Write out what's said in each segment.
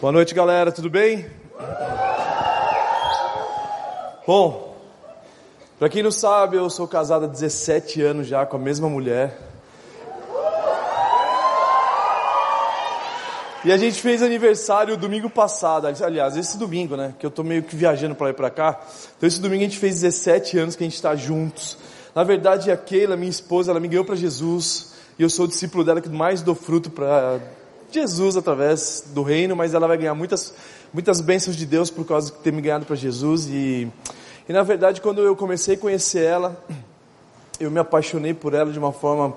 Boa noite, galera, tudo bem? Bom, para quem não sabe, eu sou casado há 17 anos já com a mesma mulher. E a gente fez aniversário domingo passado, aliás, esse domingo, né? Que eu tô meio que viajando para lá e para cá. Então esse domingo a gente fez 17 anos que a gente está juntos. Na verdade, a Keila, minha esposa, ela me ganhou para Jesus. E eu sou o discípulo dela que mais dou fruto para Jesus através do reino, mas ela vai ganhar muitas, muitas bênçãos de Deus por causa de ter me ganhado para Jesus. E, e na verdade, quando eu comecei a conhecer ela, eu me apaixonei por ela de uma forma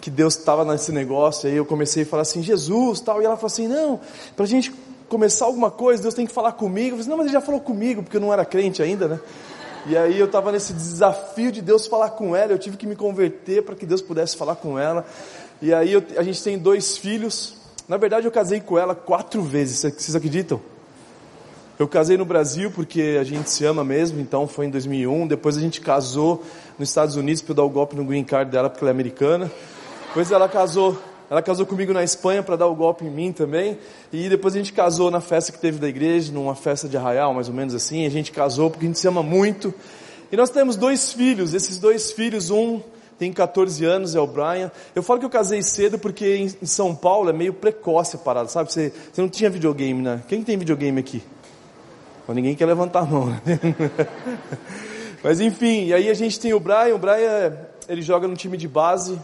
que Deus estava nesse negócio. Aí eu comecei a falar assim, Jesus, tal. E ela falou assim, não, para a gente começar alguma coisa, Deus tem que falar comigo. Eu falei, assim, não, mas ele já falou comigo, porque eu não era crente ainda, né? E aí eu estava nesse desafio de Deus falar com ela, eu tive que me converter para que Deus pudesse falar com ela. E aí eu, a gente tem dois filhos. Na verdade eu casei com ela quatro vezes, vocês acreditam? Eu casei no Brasil porque a gente se ama mesmo, então foi em 2001. Depois a gente casou nos Estados Unidos para dar o golpe no green card dela porque ela é americana. Depois ela casou ela casou comigo na Espanha para dar o golpe em mim também. E depois a gente casou na festa que teve da igreja, numa festa de arraial, mais ou menos assim. A gente casou porque a gente se ama muito. E nós temos dois filhos. Esses dois filhos, um tem 14 anos, é o Brian. Eu falo que eu casei cedo porque em São Paulo é meio precoce a parada, sabe? Você, você não tinha videogame, né? Quem tem videogame aqui? Ninguém quer levantar a mão, né? Mas enfim, e aí a gente tem o Brian. O Brian, ele joga no time de base.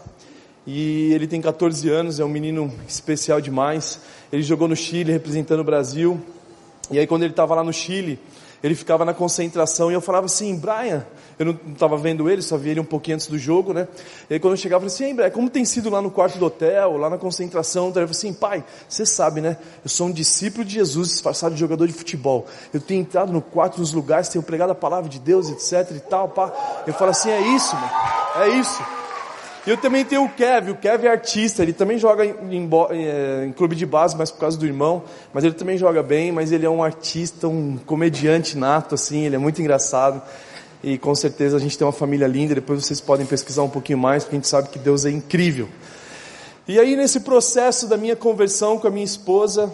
E ele tem 14 anos, é um menino especial demais. Ele jogou no Chile representando o Brasil. E aí quando ele estava lá no Chile, ele ficava na concentração e eu falava assim, Brian, eu não estava vendo ele, só vi ele um pouquinho antes do jogo, né? E aí quando eu chegava, eu falei assim, Brian, como tem sido lá no quarto do hotel, lá na concentração? Eu falei assim, pai, você sabe, né? Eu sou um discípulo de Jesus, disfarçado de jogador de futebol. Eu tenho entrado no quarto, nos lugares, tenho pregado a palavra de Deus, etc e tal, pá. Eu falo assim, é isso, mano, é isso. E eu também tenho o Kevin, o Kevin é artista, ele também joga em, em, em, clube de base, mas por causa do irmão, mas ele também joga bem, mas ele é um artista, um comediante nato, assim, ele é muito engraçado. E com certeza a gente tem uma família linda, depois vocês podem pesquisar um pouquinho mais, porque a gente sabe que Deus é incrível. E aí nesse processo da minha conversão com a minha esposa,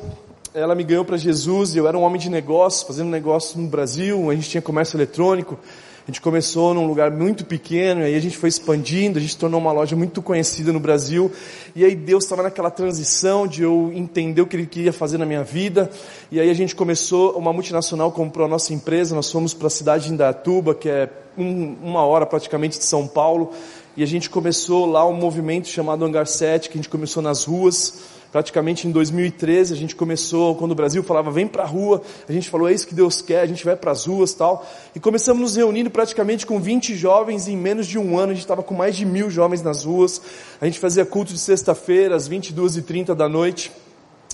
ela me ganhou para Jesus, eu era um homem de negócios, fazendo negócio no Brasil, a gente tinha comércio eletrônico, a gente começou num lugar muito pequeno, aí a gente foi expandindo, a gente tornou uma loja muito conhecida no Brasil, e aí Deus estava naquela transição de eu entender o que Ele queria fazer na minha vida, e aí a gente começou, uma multinacional comprou a nossa empresa, nós fomos para a cidade de Indaiatuba, que é um, uma hora praticamente de São Paulo, e a gente começou lá um movimento chamado Hangar 7, que a gente começou nas ruas, praticamente em 2013 a gente começou, quando o Brasil falava vem para a rua, a gente falou é isso que Deus quer, a gente vai para as ruas tal, e começamos nos reunindo praticamente com 20 jovens em menos de um ano, a gente estava com mais de mil jovens nas ruas, a gente fazia culto de sexta-feira às 22h30 da noite,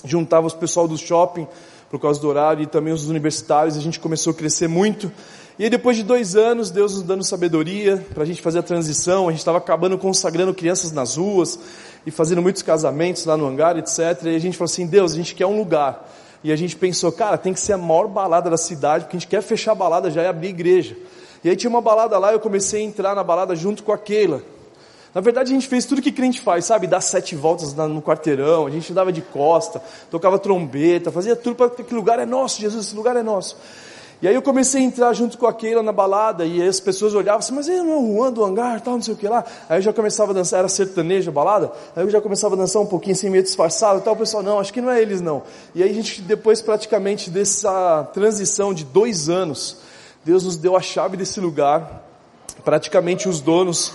juntava os pessoal do shopping por causa do horário e também os universitários, a gente começou a crescer muito, e aí depois de dois anos, Deus nos dando sabedoria para a gente fazer a transição, a gente estava acabando consagrando crianças nas ruas e fazendo muitos casamentos lá no hangar, etc. E a gente falou assim, Deus, a gente quer um lugar. E a gente pensou, cara, tem que ser a maior balada da cidade, porque a gente quer fechar a balada já e abrir igreja. E aí tinha uma balada lá, eu comecei a entrar na balada junto com a Keila. Na verdade, a gente fez tudo que crente faz, sabe? Dar sete voltas no quarteirão, a gente andava de costa, tocava trombeta, fazia tudo para que lugar é nosso, Jesus, esse lugar é nosso. E aí eu comecei a entrar junto com a Keila na balada, e as pessoas olhavam assim, mas ele não é o Juan do hangar, tal, não sei o que lá. Aí eu já começava a dançar, era sertanejo a balada, aí eu já começava a dançar um pouquinho assim, meio disfarçado tal, o pessoal, não, acho que não é eles não. E aí a gente, depois praticamente dessa transição de dois anos, Deus nos deu a chave desse lugar, praticamente os donos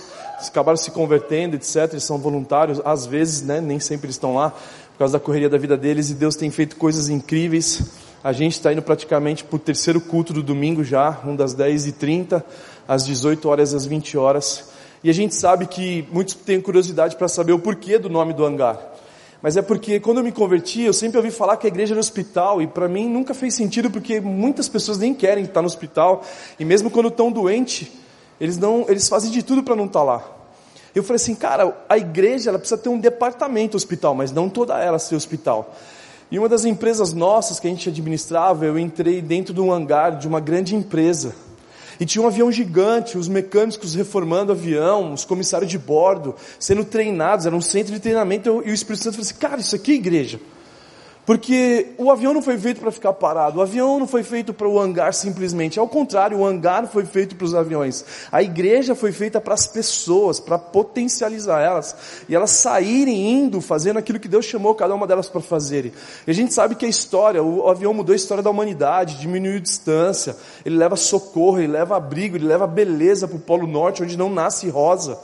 acabaram se convertendo, etc, eles são voluntários, às vezes, né, nem sempre estão lá, por causa da correria da vida deles, e Deus tem feito coisas incríveis, a gente está indo praticamente para o terceiro culto do domingo já, um das 10h30, às 18 horas às 20 horas. E a gente sabe que muitos têm curiosidade para saber o porquê do nome do hangar. Mas é porque quando eu me converti, eu sempre ouvi falar que a igreja era hospital, e para mim nunca fez sentido porque muitas pessoas nem querem estar no hospital, e mesmo quando estão doentes, eles, não, eles fazem de tudo para não estar lá. Eu falei assim, cara, a igreja ela precisa ter um departamento hospital, mas não toda ela ser hospital. E uma das empresas nossas que a gente administrava, eu entrei dentro de um hangar de uma grande empresa. E tinha um avião gigante, os mecânicos reformando o avião, os comissários de bordo, sendo treinados, era um centro de treinamento. E o Espírito Santo falou assim: Cara, isso aqui é igreja. Porque o avião não foi feito para ficar parado, o avião não foi feito para o hangar simplesmente, ao contrário, o hangar foi feito para os aviões. A igreja foi feita para as pessoas, para potencializar elas, e elas saírem indo, fazendo aquilo que Deus chamou cada uma delas para fazerem. E a gente sabe que a história, o avião mudou a história da humanidade, diminuiu distância, ele leva socorro, ele leva abrigo, ele leva beleza para o Polo Norte, onde não nasce rosa.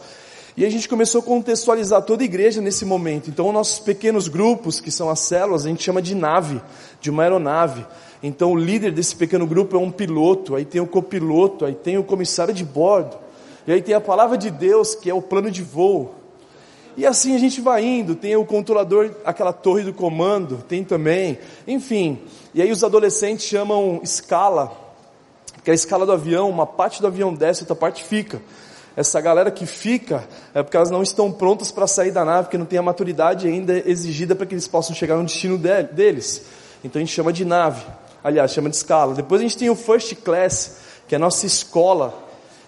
E a gente começou a contextualizar toda a igreja nesse momento. Então, nossos pequenos grupos, que são as células, a gente chama de nave, de uma aeronave. Então, o líder desse pequeno grupo é um piloto, aí tem o copiloto, aí tem o comissário de bordo, e aí tem a palavra de Deus, que é o plano de voo. E assim a gente vai indo, tem o controlador, aquela torre do comando, tem também, enfim. E aí os adolescentes chamam escala, que é a escala do avião, uma parte do avião desce, outra parte fica. Essa galera que fica é porque elas não estão prontas para sair da nave, porque não tem a maturidade ainda exigida para que eles possam chegar no destino deles. Então a gente chama de nave, aliás, chama de escala. Depois a gente tem o first class, que é a nossa escola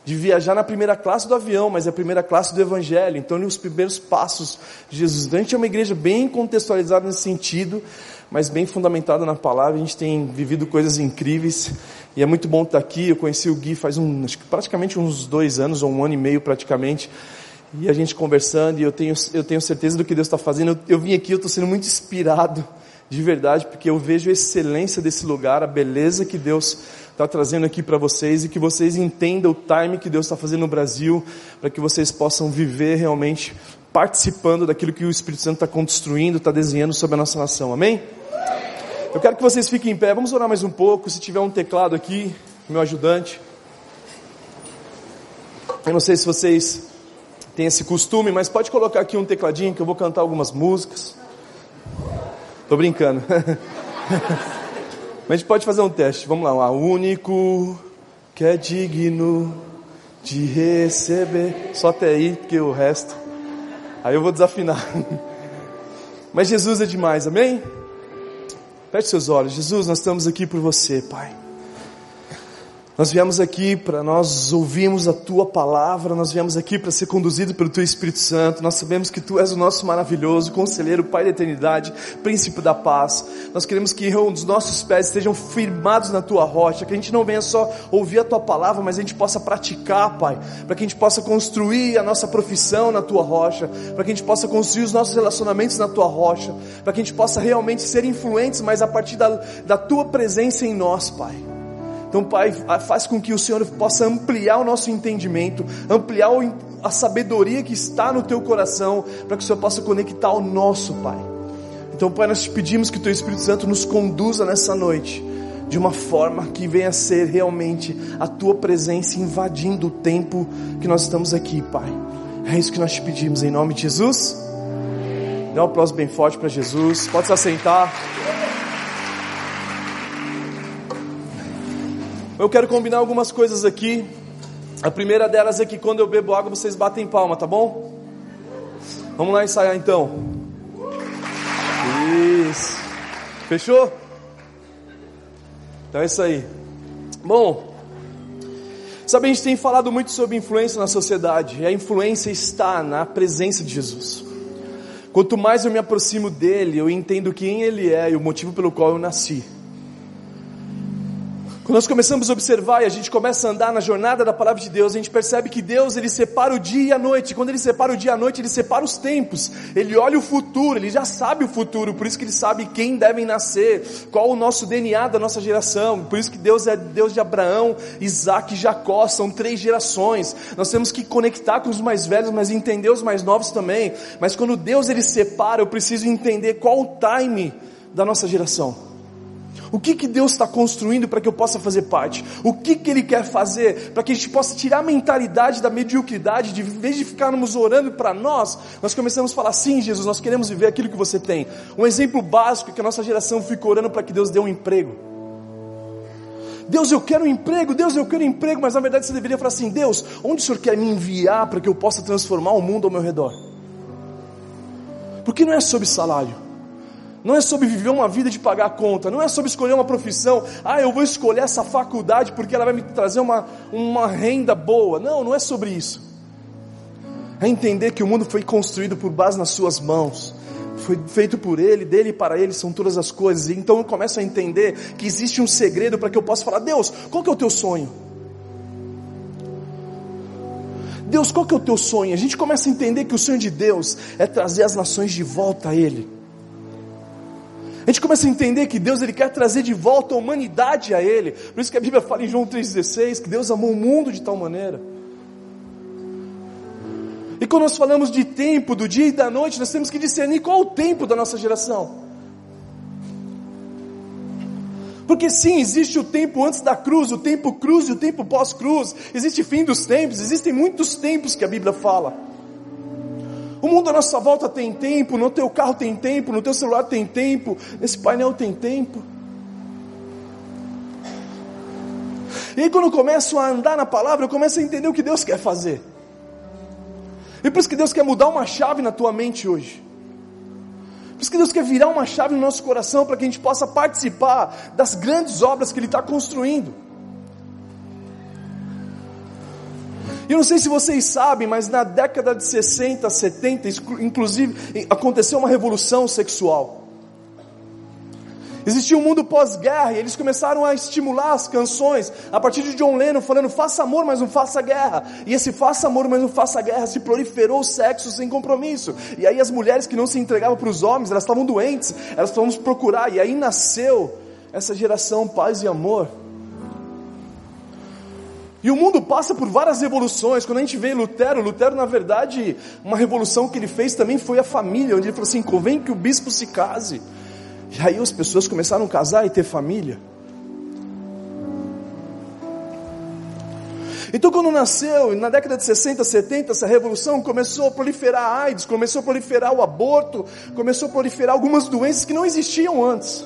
de viajar na primeira classe do avião, mas é a primeira classe do evangelho. Então, nos primeiros passos de Jesus. Então, a gente é uma igreja bem contextualizada nesse sentido, mas bem fundamentada na palavra. A gente tem vivido coisas incríveis. E é muito bom estar aqui. Eu conheci o Gui faz um, praticamente uns dois anos, ou um ano e meio praticamente. E a gente conversando, e eu tenho, eu tenho certeza do que Deus está fazendo. Eu, eu vim aqui, eu estou sendo muito inspirado, de verdade, porque eu vejo a excelência desse lugar, a beleza que Deus está trazendo aqui para vocês e que vocês entendam o time que Deus está fazendo no Brasil, para que vocês possam viver realmente participando daquilo que o Espírito Santo está construindo, está desenhando sobre a nossa nação. Amém? Eu quero que vocês fiquem em pé, vamos orar mais um pouco. Se tiver um teclado aqui, meu ajudante. Eu não sei se vocês têm esse costume, mas pode colocar aqui um tecladinho que eu vou cantar algumas músicas. Tô brincando. mas a gente pode fazer um teste. Vamos lá. O único que é digno de receber. Só até aí, porque o resto. Aí eu vou desafinar. Mas Jesus é demais, amém? Feche seus olhos. Jesus, nós estamos aqui por você, Pai. Nós viemos aqui para nós ouvirmos a tua palavra, nós viemos aqui para ser conduzido pelo teu Espírito Santo. Nós sabemos que tu és o nosso maravilhoso conselheiro, Pai da eternidade, príncipe da paz. Nós queremos que os nossos pés estejam firmados na tua rocha, que a gente não venha só ouvir a tua palavra, mas a gente possa praticar, Pai, para que a gente possa construir a nossa profissão na tua rocha, para que a gente possa construir os nossos relacionamentos na tua rocha, para que a gente possa realmente ser influentes, mas a partir da, da tua presença em nós, Pai. Então, Pai, faz com que o Senhor possa ampliar o nosso entendimento, ampliar a sabedoria que está no teu coração, para que o Senhor possa conectar ao nosso, Pai. Então, Pai, nós te pedimos que o teu Espírito Santo nos conduza nessa noite, de uma forma que venha a ser realmente a tua presença invadindo o tempo que nós estamos aqui, Pai. É isso que nós te pedimos, em nome de Jesus. Dá um aplauso bem forte para Jesus. Pode se assentar. Eu quero combinar algumas coisas aqui. A primeira delas é que quando eu bebo água vocês batem palma, tá bom? Vamos lá ensaiar então. Isso. Fechou? Então é isso aí. Bom, sabe, a gente tem falado muito sobre influência na sociedade, e a influência está na presença de Jesus. Quanto mais eu me aproximo dele, eu entendo quem ele é e o motivo pelo qual eu nasci. Quando nós começamos a observar e a gente começa a andar na jornada da palavra de Deus, a gente percebe que Deus ele separa o dia e a noite. Quando ele separa o dia e a noite, ele separa os tempos. Ele olha o futuro, ele já sabe o futuro, por isso que ele sabe quem devem nascer, qual o nosso DNA da nossa geração. Por isso que Deus é Deus de Abraão, Isaac e Jacó, são três gerações. Nós temos que conectar com os mais velhos, mas entender os mais novos também. Mas quando Deus ele separa, eu preciso entender qual o time da nossa geração. O que, que Deus está construindo para que eu possa fazer parte? O que, que Ele quer fazer para que a gente possa tirar a mentalidade da mediocridade, de em vez de ficarmos orando para nós, nós começamos a falar: sim, Jesus, nós queremos viver aquilo que você tem. Um exemplo básico é que a nossa geração fica orando para que Deus dê um emprego. Deus, eu quero um emprego, Deus, eu quero um emprego, mas na verdade você deveria falar assim: Deus, onde o Senhor quer me enviar para que eu possa transformar o mundo ao meu redor? Porque não é sobre salário. Não é sobre viver uma vida de pagar a conta, não é sobre escolher uma profissão, ah, eu vou escolher essa faculdade porque ela vai me trazer uma, uma renda boa. Não, não é sobre isso. É entender que o mundo foi construído por base nas suas mãos, foi feito por Ele, dele e para Ele são todas as coisas. E então eu começo a entender que existe um segredo para que eu possa falar: Deus, qual que é o teu sonho? Deus, qual que é o teu sonho? A gente começa a entender que o sonho de Deus é trazer as nações de volta a Ele. A gente começa a entender que Deus ele quer trazer de volta a humanidade a Ele. Por isso que a Bíblia fala em João 3,16 que Deus amou o mundo de tal maneira. E quando nós falamos de tempo, do dia e da noite, nós temos que discernir qual o tempo da nossa geração. Porque sim, existe o tempo antes da cruz, o tempo cruz e o tempo pós-cruz. Existe fim dos tempos, existem muitos tempos que a Bíblia fala. O mundo à nossa volta tem tempo, no teu carro tem tempo, no teu celular tem tempo, nesse painel tem tempo. E aí quando eu começo a andar na palavra, eu começo a entender o que Deus quer fazer. E por isso que Deus quer mudar uma chave na tua mente hoje. Por isso que Deus quer virar uma chave no nosso coração para que a gente possa participar das grandes obras que Ele está construindo. Eu não sei se vocês sabem, mas na década de 60, 70, inclusive, aconteceu uma revolução sexual. Existia um mundo pós-guerra e eles começaram a estimular as canções a partir de John Lennon falando faça amor, mas não faça guerra. E esse faça amor, mas não faça guerra se proliferou o sexo sem compromisso. E aí as mulheres que não se entregavam para os homens, elas estavam doentes, elas estavam procurar. E aí nasceu essa geração paz e amor. E o mundo passa por várias revoluções. Quando a gente vê Lutero, Lutero, na verdade, uma revolução que ele fez também foi a família, onde ele falou assim: convém que o bispo se case. E aí as pessoas começaram a casar e ter família. Então, quando nasceu, na década de 60, 70, essa revolução começou a proliferar a AIDS, começou a proliferar o aborto, começou a proliferar algumas doenças que não existiam antes.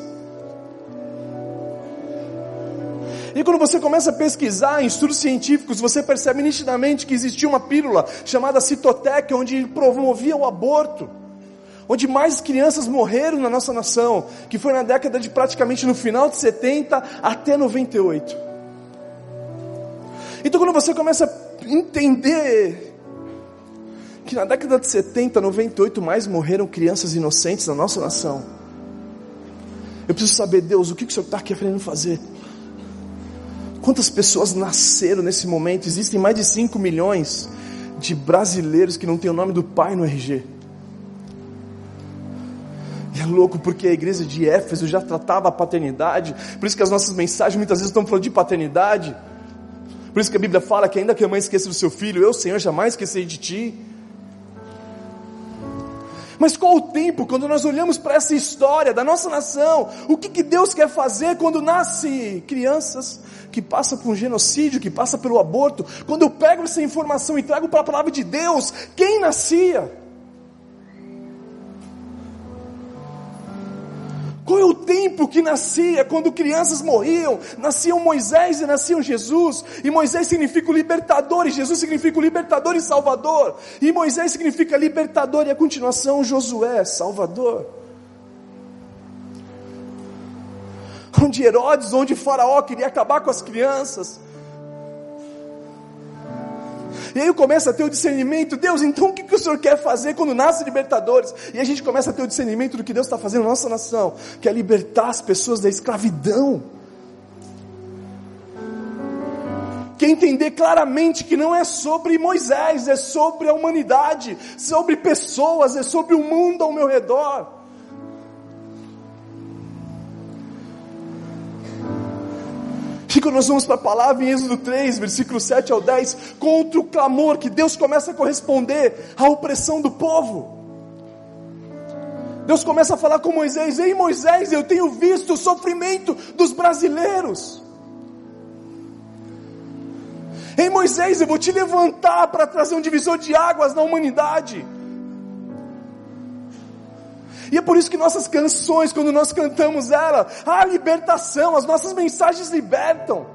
E quando você começa a pesquisar em estudos científicos, você percebe nitidamente que existia uma pílula chamada Citotec, onde promovia o aborto onde mais crianças morreram na nossa nação, que foi na década de praticamente no final de 70 até 98. Então quando você começa a entender que na década de 70, 98 mais morreram crianças inocentes na nossa nação, eu preciso saber, Deus, o que, o Senhor está querendo fazer? Quantas pessoas nasceram nesse momento? Existem mais de 5 milhões de brasileiros que não têm o nome do pai no RG. E é louco porque a igreja de Éfeso já tratava a paternidade, por isso que as nossas mensagens muitas vezes estão falando de paternidade. Por isso que a Bíblia fala que ainda que a mãe esqueça do seu filho, eu, Senhor, jamais esquecerei de ti. Mas qual o tempo quando nós olhamos para essa história da nossa nação? O que, que Deus quer fazer quando nasce crianças que passam por um genocídio, que passam pelo aborto? Quando eu pego essa informação e trago para a palavra de Deus, quem nascia? Qual é o tempo que nascia quando crianças morriam? Nasciam Moisés e nasciam Jesus. E Moisés significa o libertador, e Jesus significa o libertador e salvador. E Moisés significa libertador, e a continuação Josué, salvador. Onde Herodes, onde Faraó queria acabar com as crianças. E aí começa a ter o discernimento, Deus, então o que, que o Senhor quer fazer quando nasce libertadores? E a gente começa a ter o discernimento do que Deus está fazendo na nossa nação, que é libertar as pessoas da escravidão. Que entender claramente que não é sobre Moisés, é sobre a humanidade, sobre pessoas, é sobre o mundo ao meu redor. E quando nós vamos para a palavra em Êxodo 3, versículo 7 ao 10, contra o clamor que Deus começa a corresponder à opressão do povo. Deus começa a falar com Moisés: Ei Moisés, eu tenho visto o sofrimento dos brasileiros. Ei Moisés, eu vou te levantar para trazer um divisor de águas na humanidade. E é por isso que nossas canções, quando nós cantamos ela, a libertação, as nossas mensagens libertam.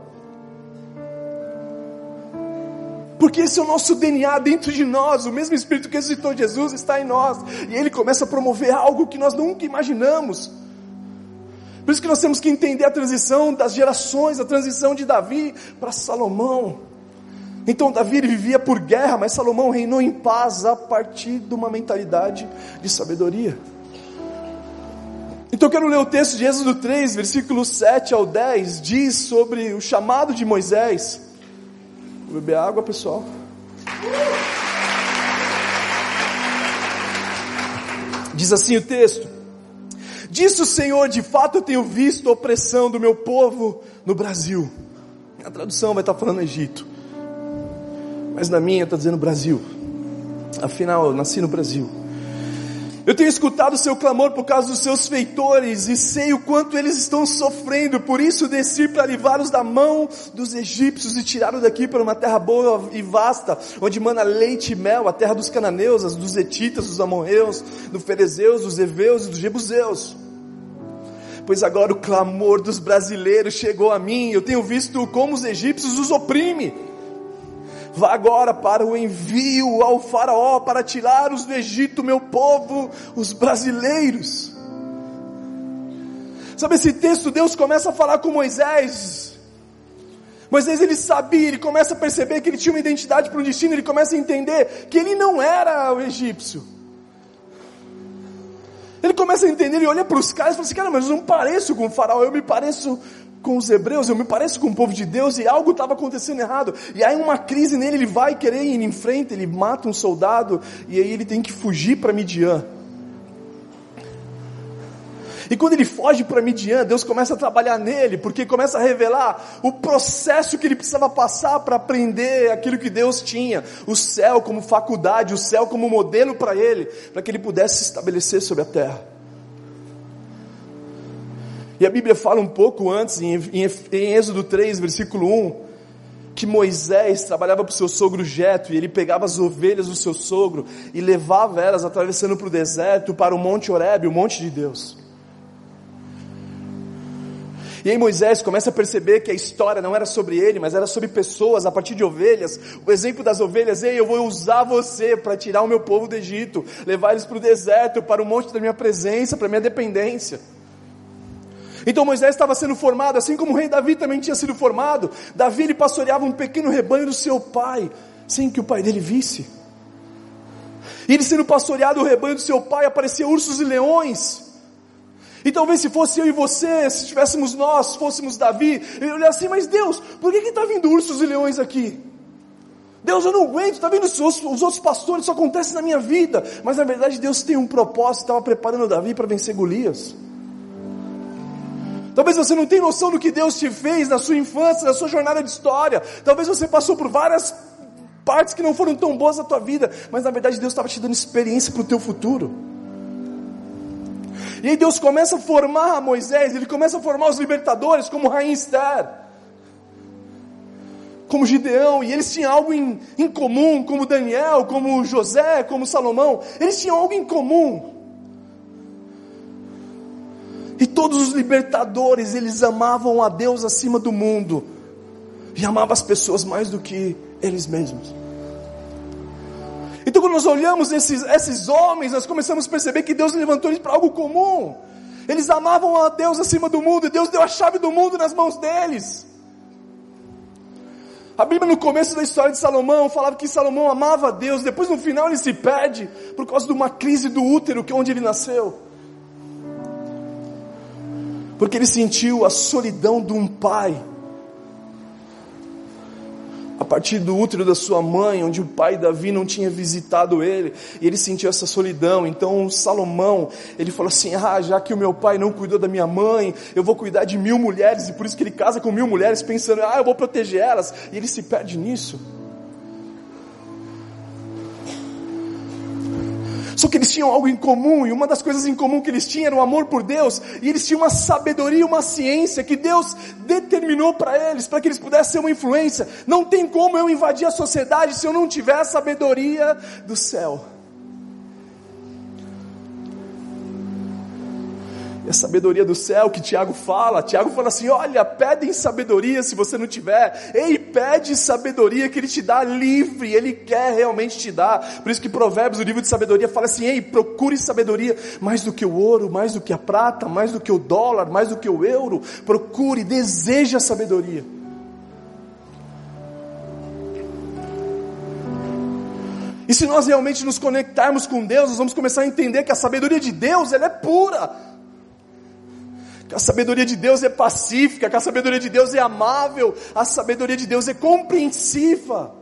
Porque esse é o nosso DNA dentro de nós, o mesmo Espírito que ressuscitou Jesus está em nós, e ele começa a promover algo que nós nunca imaginamos. Por isso que nós temos que entender a transição das gerações, a transição de Davi para Salomão. Então Davi vivia por guerra, mas Salomão reinou em paz a partir de uma mentalidade de sabedoria. Então eu quero ler o texto de Êxodo 3, versículo 7 ao 10, diz sobre o chamado de Moisés. Vou beber água, pessoal. Diz assim o texto: Disse o Senhor, de fato eu tenho visto a opressão do meu povo no Brasil. A tradução vai estar falando Egito, mas na minha está dizendo Brasil. Afinal, eu nasci no Brasil. Eu tenho escutado o seu clamor por causa dos seus feitores e sei o quanto eles estão sofrendo, por isso desci para livrá-los da mão dos egípcios e tirá-los daqui para uma terra boa e vasta, onde mana leite e mel, a terra dos cananeus, dos etitas, dos amorreus, dos ferezeus, dos heveus e dos jebuseus. Pois agora o clamor dos brasileiros chegou a mim, eu tenho visto como os egípcios os oprimem Vá agora para o envio ao Faraó para tirar-os do Egito, meu povo, os brasileiros. Sabe esse texto? Deus começa a falar com Moisés. Moisés ele sabia, ele começa a perceber que ele tinha uma identidade para um destino, ele começa a entender que ele não era o egípcio. Ele começa a entender, ele olha para os caras e fala assim: Cara, mas eu não pareço com o faraó, eu me pareço com os hebreus, eu me pareço com o povo de Deus e algo estava acontecendo errado. E aí uma crise nele, ele vai querer ir em frente, ele mata um soldado e aí ele tem que fugir para Midian. E quando ele foge para Midian, Deus começa a trabalhar nele, porque começa a revelar o processo que ele precisava passar para aprender aquilo que Deus tinha, o céu como faculdade, o céu como modelo para ele, para que ele pudesse se estabelecer sobre a terra. E a Bíblia fala um pouco antes, em, em, Êxodo 3, versículo 1, que Moisés trabalhava para o seu sogro Jeto, e ele pegava as ovelhas do seu sogro e levava elas atravessando para o deserto, para o Monte Horebe, o monte de Deus. E aí Moisés começa a perceber que a história não era sobre ele, mas era sobre pessoas a partir de ovelhas. O exemplo das ovelhas, ei, eu vou usar você para tirar o meu povo do Egito, levar eles para o deserto, para o monte da minha presença, para a minha dependência. Então Moisés estava sendo formado, assim como o rei Davi também tinha sido formado. Davi ele pastoreava um pequeno rebanho do seu pai, sem que o pai dele visse. E ele sendo pastoreado o rebanho do seu pai, aparecia ursos e leões. E talvez se fosse eu e você, se tivéssemos nós, fôssemos Davi, eu olhar assim, mas Deus, por que está vindo ursos e leões aqui? Deus, eu não aguento, está vendo os, os, outros pastores, isso acontece na minha vida. Mas na verdade Deus tem um propósito, estava preparando Davi para vencer Golias. Talvez você não tenha noção do que Deus te fez na sua infância, na sua jornada de história. Talvez você passou por várias partes que não foram tão boas na tua vida, mas na verdade Deus estava te dando experiência para o teu futuro. E aí Deus começa a formar Moisés, ele começa a formar os libertadores, como Rainha Esther, como Gideão, e eles tinham algo em, em comum, como Daniel, como José, como Salomão, eles tinham algo em comum. E todos os libertadores, eles amavam a Deus acima do mundo. E amavam as pessoas mais do que eles mesmos. Então quando nós olhamos esses, esses homens, nós começamos a perceber que Deus levantou eles para algo comum. Eles amavam a Deus acima do mundo, e Deus deu a chave do mundo nas mãos deles. A Bíblia no começo da história de Salomão falava que Salomão amava a Deus, depois no final ele se perde por causa de uma crise do útero que é onde ele nasceu porque ele sentiu a solidão de um pai. A partir do útero da sua mãe, onde o pai Davi não tinha visitado ele, e ele sentiu essa solidão. Então Salomão, ele falou assim: Ah, já que o meu pai não cuidou da minha mãe, eu vou cuidar de mil mulheres, e por isso que ele casa com mil mulheres, pensando: Ah, eu vou proteger elas, e ele se perde nisso. Só que eles tinham algo em comum, e uma das coisas em comum que eles tinham era o amor por Deus, e eles tinham uma sabedoria, uma ciência que Deus determinou para eles, para que eles pudessem ser uma influência. Não tem como eu invadir a sociedade se eu não tiver a sabedoria do céu. A sabedoria do céu que Tiago fala. Tiago fala assim: olha, pedem sabedoria se você não tiver. Ei, pede sabedoria que ele te dá livre, ele quer realmente te dar. Por isso que Provérbios, o livro de sabedoria, fala assim: ei, procure sabedoria mais do que o ouro, mais do que a prata, mais do que o dólar, mais do que o euro. Procure, deseja a sabedoria. E se nós realmente nos conectarmos com Deus, nós vamos começar a entender que a sabedoria de Deus ela é pura. Que a sabedoria de Deus é pacífica, que a sabedoria de Deus é amável, a sabedoria de Deus é compreensiva.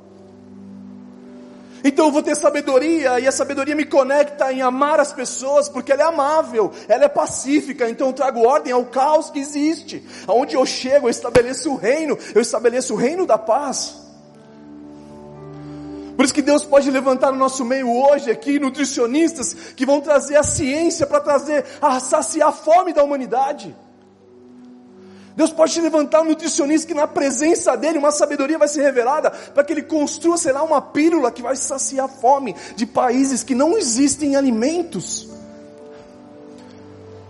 Então eu vou ter sabedoria e a sabedoria me conecta em amar as pessoas porque ela é amável, ela é pacífica. Então eu trago ordem ao caos que existe. Aonde eu chego, eu estabeleço o reino, eu estabeleço o reino da paz. Por isso que Deus pode levantar no nosso meio hoje aqui nutricionistas que vão trazer a ciência para trazer a saciar a fome da humanidade. Deus pode te levantar um nutricionista que na presença dele uma sabedoria vai ser revelada para que ele construa, sei lá, uma pílula que vai saciar a fome de países que não existem alimentos.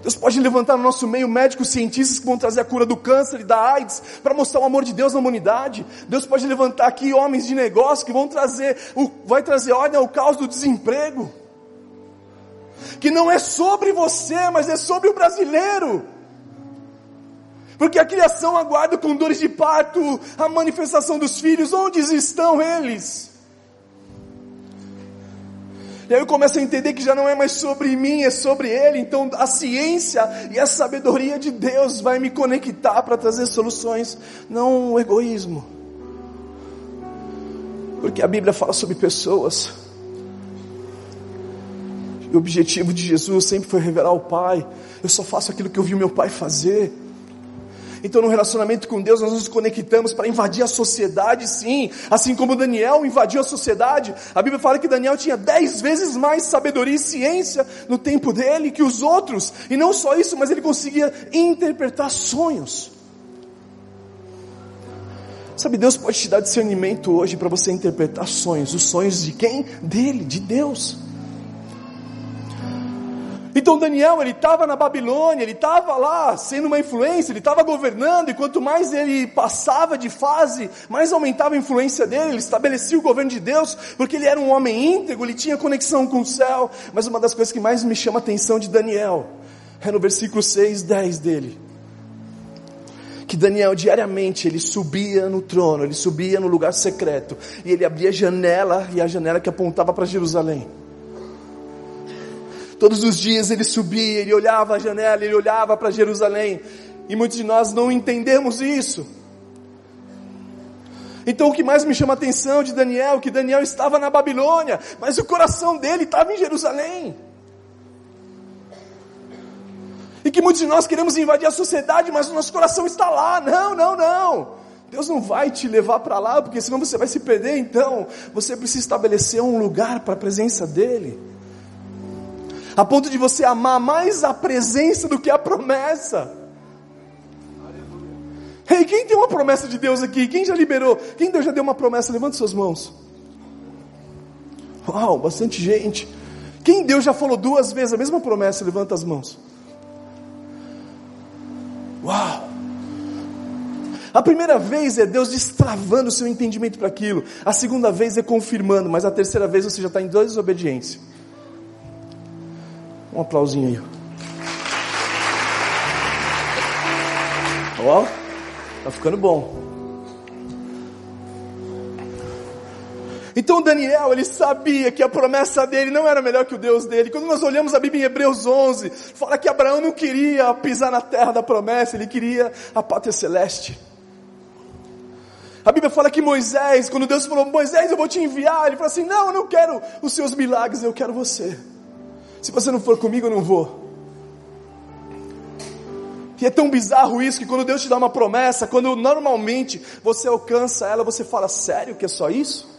Deus pode levantar no nosso meio médicos cientistas que vão trazer a cura do câncer e da AIDS para mostrar o amor de Deus na humanidade. Deus pode levantar aqui homens de negócio que vão trazer, vai trazer ordem ao caos do desemprego. Que não é sobre você, mas é sobre o brasileiro. Porque a criação aguarda com dores de parto a manifestação dos filhos. Onde estão eles? E aí eu começo a entender que já não é mais sobre mim, é sobre Ele. Então a ciência e a sabedoria de Deus vai me conectar para trazer soluções, não o egoísmo. Porque a Bíblia fala sobre pessoas. E o objetivo de Jesus sempre foi revelar o Pai. Eu só faço aquilo que eu vi meu Pai fazer. Então, no relacionamento com Deus, nós nos conectamos para invadir a sociedade, sim. Assim como Daniel invadiu a sociedade. A Bíblia fala que Daniel tinha dez vezes mais sabedoria e ciência no tempo dele que os outros. E não só isso, mas ele conseguia interpretar sonhos. Sabe, Deus pode te dar discernimento hoje para você interpretar sonhos. Os sonhos de quem? Dele, de Deus. Então Daniel, ele estava na Babilônia, ele estava lá sendo uma influência, ele estava governando, e quanto mais ele passava de fase, mais aumentava a influência dele, ele estabelecia o governo de Deus, porque ele era um homem íntegro, ele tinha conexão com o céu. Mas uma das coisas que mais me chama a atenção de Daniel, é no versículo 6, 10 dele. Que Daniel diariamente ele subia no trono, ele subia no lugar secreto, e ele abria a janela, e a janela que apontava para Jerusalém. Todos os dias ele subia, ele olhava a janela, ele olhava para Jerusalém. E muitos de nós não entendemos isso. Então o que mais me chama a atenção de Daniel, que Daniel estava na Babilônia, mas o coração dele estava em Jerusalém. E que muitos de nós queremos invadir a sociedade, mas o nosso coração está lá. Não, não, não. Deus não vai te levar para lá, porque senão você vai se perder. Então, você precisa estabelecer um lugar para a presença dEle a ponto de você amar mais a presença do que a promessa. Ei, hey, quem tem uma promessa de Deus aqui? Quem já liberou? Quem Deus já deu uma promessa? Levante suas mãos. Uau, bastante gente. Quem Deus já falou duas vezes a mesma promessa? Levanta as mãos. Uau! A primeira vez é Deus destravando o seu entendimento para aquilo. A segunda vez é confirmando, mas a terceira vez você já está em desobediência. Um aplausinho aí. Ó, tá ficando bom. Então Daniel, ele sabia que a promessa dele não era melhor que o Deus dele. Quando nós olhamos a Bíblia em Hebreus 11, fala que Abraão não queria pisar na terra da promessa, ele queria a pátria celeste. A Bíblia fala que Moisés, quando Deus falou, Moisés, eu vou te enviar, ele falou assim, não, eu não quero os seus milagres, eu quero você. Se você não for comigo, eu não vou. E é tão bizarro isso que quando Deus te dá uma promessa, quando normalmente você alcança ela, você fala, sério que é só isso?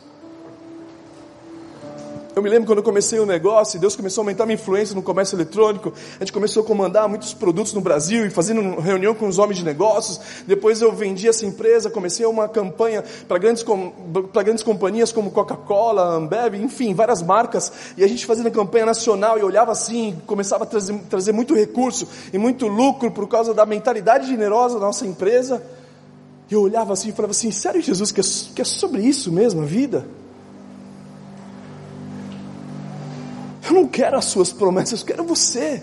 Eu me lembro quando eu comecei o negócio, Deus começou a aumentar minha influência no comércio eletrônico. A gente começou a comandar muitos produtos no Brasil e fazendo reunião com os homens de negócios. Depois eu vendi essa empresa, comecei uma campanha para grandes, para grandes companhias como Coca-Cola, Ambev, enfim, várias marcas. E a gente fazendo campanha nacional e olhava assim, começava a trazer, trazer muito recurso e muito lucro por causa da mentalidade generosa da nossa empresa. E eu olhava assim e falava assim: sério, Jesus, que é, que é sobre isso mesmo a vida? Eu não quero as suas promessas, eu quero você.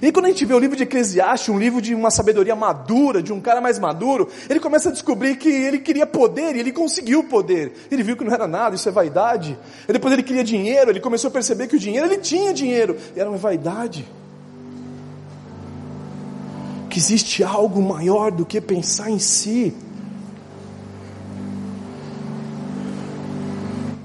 E quando a gente vê o livro de Eclesiastes, um livro de uma sabedoria madura, de um cara mais maduro, ele começa a descobrir que ele queria poder e ele conseguiu poder. Ele viu que não era nada, isso é vaidade. E depois ele queria dinheiro, ele começou a perceber que o dinheiro, ele tinha dinheiro, e era uma vaidade. que existe algo maior do que pensar em si.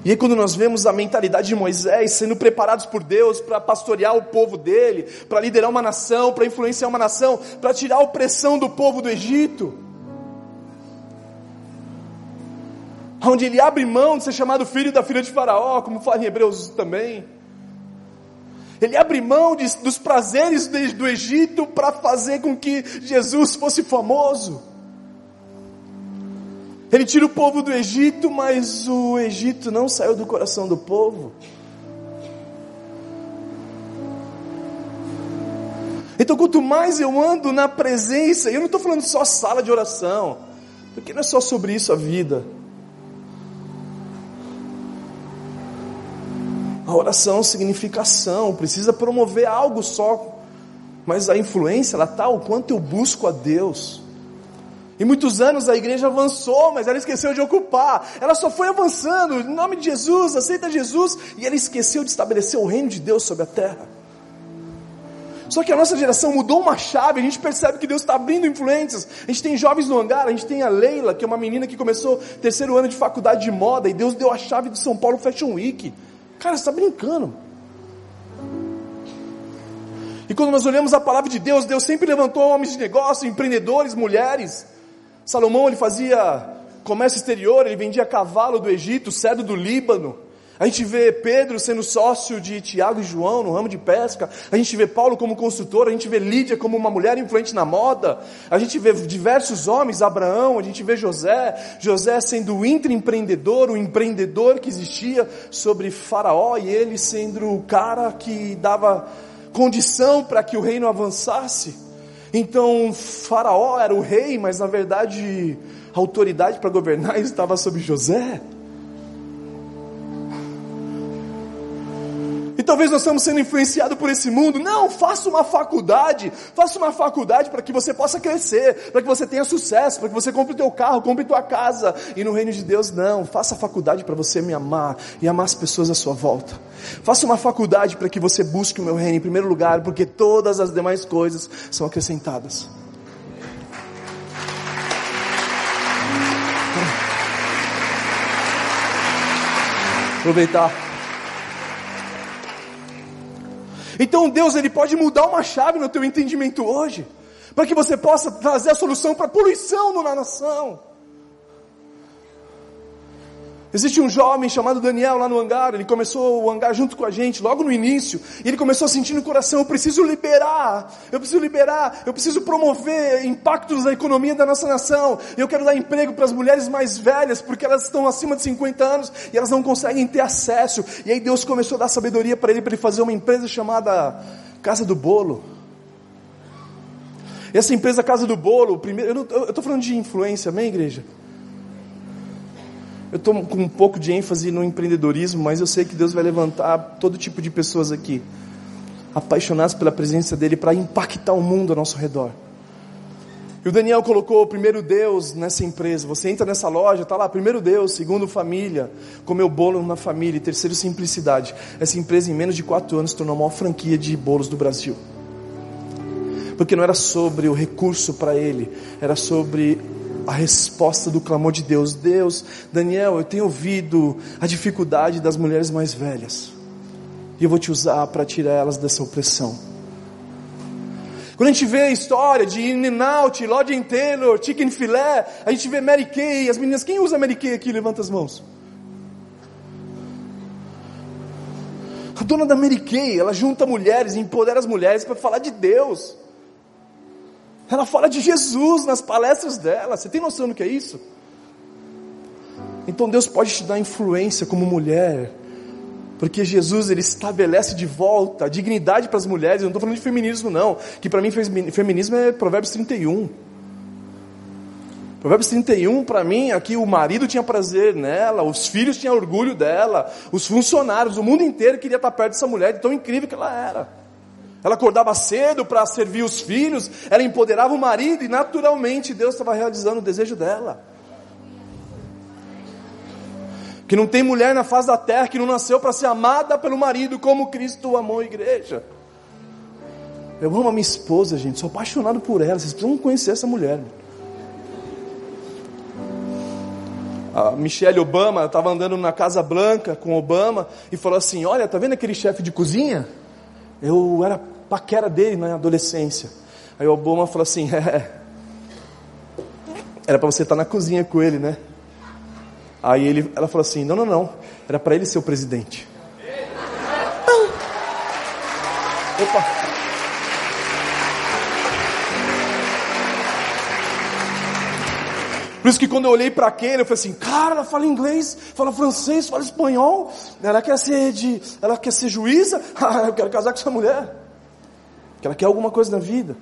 E aí, quando nós vemos a mentalidade de Moisés sendo preparados por Deus para pastorear o povo dele, para liderar uma nação, para influenciar uma nação, para tirar a opressão do povo do Egito, onde ele abre mão de ser chamado filho da filha de Faraó, como fala em Hebreus também. Ele abre mão de, dos prazeres do Egito para fazer com que Jesus fosse famoso. Ele tira o povo do Egito, mas o Egito não saiu do coração do povo. Então, quanto mais eu ando na presença, eu não estou falando só sala de oração, porque não é só sobre isso a vida. A oração significa ação, precisa promover algo só, mas a influência, ela está o quanto eu busco a Deus. E muitos anos a igreja avançou, mas ela esqueceu de ocupar. Ela só foi avançando, em nome de Jesus, aceita Jesus, e ela esqueceu de estabelecer o reino de Deus sobre a terra. Só que a nossa geração mudou uma chave, a gente percebe que Deus está abrindo influências. A gente tem jovens no hangar, a gente tem a Leila, que é uma menina que começou terceiro ano de faculdade de moda, e Deus deu a chave de São Paulo Fashion Week. Cara, você está brincando. E quando nós olhamos a palavra de Deus, Deus sempre levantou homens de negócio, empreendedores, mulheres. Salomão ele fazia comércio exterior, ele vendia cavalo do Egito, cedro do Líbano. A gente vê Pedro sendo sócio de Tiago e João no ramo de pesca. A gente vê Paulo como consultor. A gente vê Lídia como uma mulher influente na moda. A gente vê diversos homens, Abraão. A gente vê José. José sendo o intraempreendedor, o empreendedor que existia sobre Faraó e ele sendo o cara que dava condição para que o reino avançasse. Então, Faraó era o rei, mas na verdade a autoridade para governar estava sobre José. Talvez nós estamos sendo influenciados por esse mundo. Não, faça uma faculdade. Faça uma faculdade para que você possa crescer, para que você tenha sucesso, para que você compre o teu carro, compre tua casa. E no reino de Deus, não. Faça a faculdade para você me amar e amar as pessoas à sua volta. Faça uma faculdade para que você busque o meu reino em primeiro lugar, porque todas as demais coisas são acrescentadas. Aproveitar Então Deus ele pode mudar uma chave no teu entendimento hoje, para que você possa trazer a solução para a poluição na nação. Existe um jovem chamado Daniel lá no hangar, ele começou o hangar junto com a gente, logo no início, e ele começou a sentir no coração, eu preciso liberar, eu preciso liberar, eu preciso promover impactos na economia da nossa nação, eu quero dar emprego para as mulheres mais velhas, porque elas estão acima de 50 anos, e elas não conseguem ter acesso, e aí Deus começou a dar sabedoria para ele, para ele fazer uma empresa chamada Casa do Bolo, essa empresa Casa do Bolo, primeiro, eu estou falando de influência, amém igreja? Eu estou com um pouco de ênfase no empreendedorismo, mas eu sei que Deus vai levantar todo tipo de pessoas aqui, apaixonadas pela presença dEle para impactar o mundo ao nosso redor. E o Daniel colocou primeiro Deus nessa empresa. Você entra nessa loja, está lá, primeiro Deus, segundo família, comeu bolo na família, e terceiro simplicidade. Essa empresa em menos de quatro anos tornou a maior franquia de bolos do Brasil. Porque não era sobre o recurso para ele, era sobre a resposta do clamor de Deus. Deus, Daniel, eu tenho ouvido a dificuldade das mulheres mais velhas. E eu vou te usar para tirar elas dessa opressão. Quando a gente vê a história de In-N-Out, Lodge Taylor, Chicken Filé, a gente vê Mary Kay, as meninas, quem usa Mary Kay aqui? Levanta as mãos. A dona da Mary Kay, ela junta mulheres, empodera as mulheres para falar de Deus. Ela fala de Jesus nas palestras dela. Você tem noção do que é isso? Então Deus pode te dar influência como mulher, porque Jesus ele estabelece de volta a dignidade para as mulheres. Eu não estou falando de feminismo não, que para mim feminismo é Provérbios 31. Provérbios 31, para mim, aqui o marido tinha prazer nela, os filhos tinham orgulho dela, os funcionários, o mundo inteiro queria estar perto dessa mulher, de tão incrível que ela era. Ela acordava cedo para servir os filhos, ela empoderava o marido e naturalmente Deus estava realizando o desejo dela. Que não tem mulher na face da terra que não nasceu para ser amada pelo marido como Cristo amou a igreja. Eu amo a minha esposa, gente. Sou apaixonado por ela. Vocês precisam conhecer essa mulher. A Michelle Obama estava andando na Casa Branca com Obama e falou assim: Olha, tá vendo aquele chefe de cozinha? Eu era paquera dele na adolescência. Aí o Obama falou assim: É, era para você estar na cozinha com ele, né? Aí ele, ela falou assim: Não, não, não. Era para ele ser o presidente. Opa! Por isso que quando eu olhei para aquele, eu falei assim, cara, ela fala inglês, fala francês, fala espanhol, ela quer ser de, ela quer ser juíza, ah, eu quero casar com essa mulher. Que ela quer alguma coisa na vida.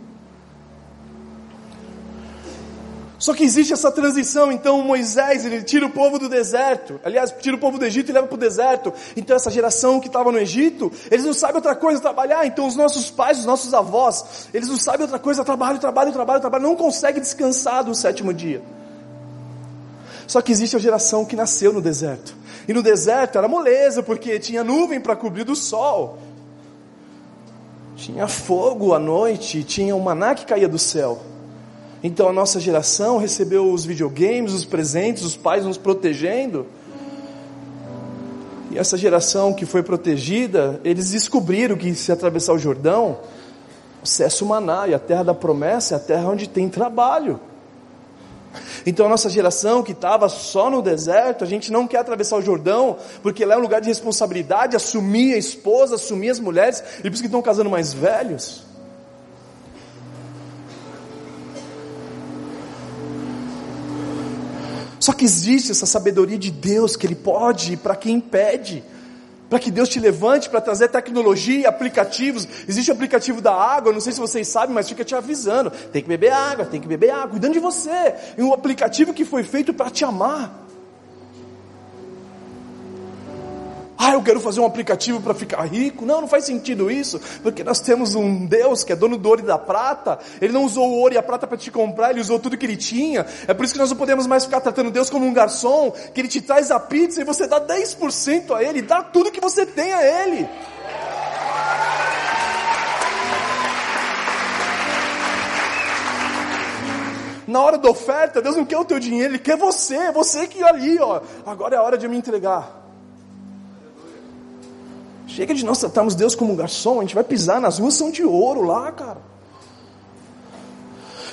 Só que existe essa transição, então Moisés, ele tira o povo do deserto, aliás, tira o povo do Egito e leva para o deserto. Então essa geração que estava no Egito, eles não sabem outra coisa trabalhar, então os nossos pais, os nossos avós, eles não sabem outra coisa, trabalho, trabalho, trabalho, trabalho, não conseguem descansar do sétimo dia. Só que existe a geração que nasceu no deserto. E no deserto era moleza, porque tinha nuvem para cobrir do sol. Tinha fogo à noite, tinha o maná que caía do céu. Então a nossa geração recebeu os videogames, os presentes, os pais nos protegendo. E essa geração que foi protegida, eles descobriram que se atravessar o Jordão, acesso maná e a terra da promessa é a terra onde tem trabalho. Então a nossa geração que estava só no deserto, a gente não quer atravessar o Jordão, porque lá é um lugar de responsabilidade, assumir a esposa, assumir as mulheres, e por isso que estão casando mais velhos. Só que existe essa sabedoria de Deus que Ele pode para quem pede, para que Deus te levante para trazer tecnologia, aplicativos. Existe o aplicativo da água, não sei se vocês sabem, mas fica te avisando: tem que beber água, tem que beber água, cuidando de você. E um aplicativo que foi feito para te amar. Ah, eu quero fazer um aplicativo para ficar rico. Não, não faz sentido isso, porque nós temos um Deus que é dono do ouro e da prata. Ele não usou o ouro e a prata para te comprar, ele usou tudo que ele tinha. É por isso que nós não podemos mais ficar tratando Deus como um garçom, que ele te traz a pizza e você dá 10% a ele, dá tudo que você tem a ele. Na hora da oferta, Deus não quer o teu dinheiro, Ele quer você, você que ali, ó. Agora é a hora de eu me entregar. Chega de nós tratarmos Deus como um garçom, a gente vai pisar nas ruas são de ouro lá, cara.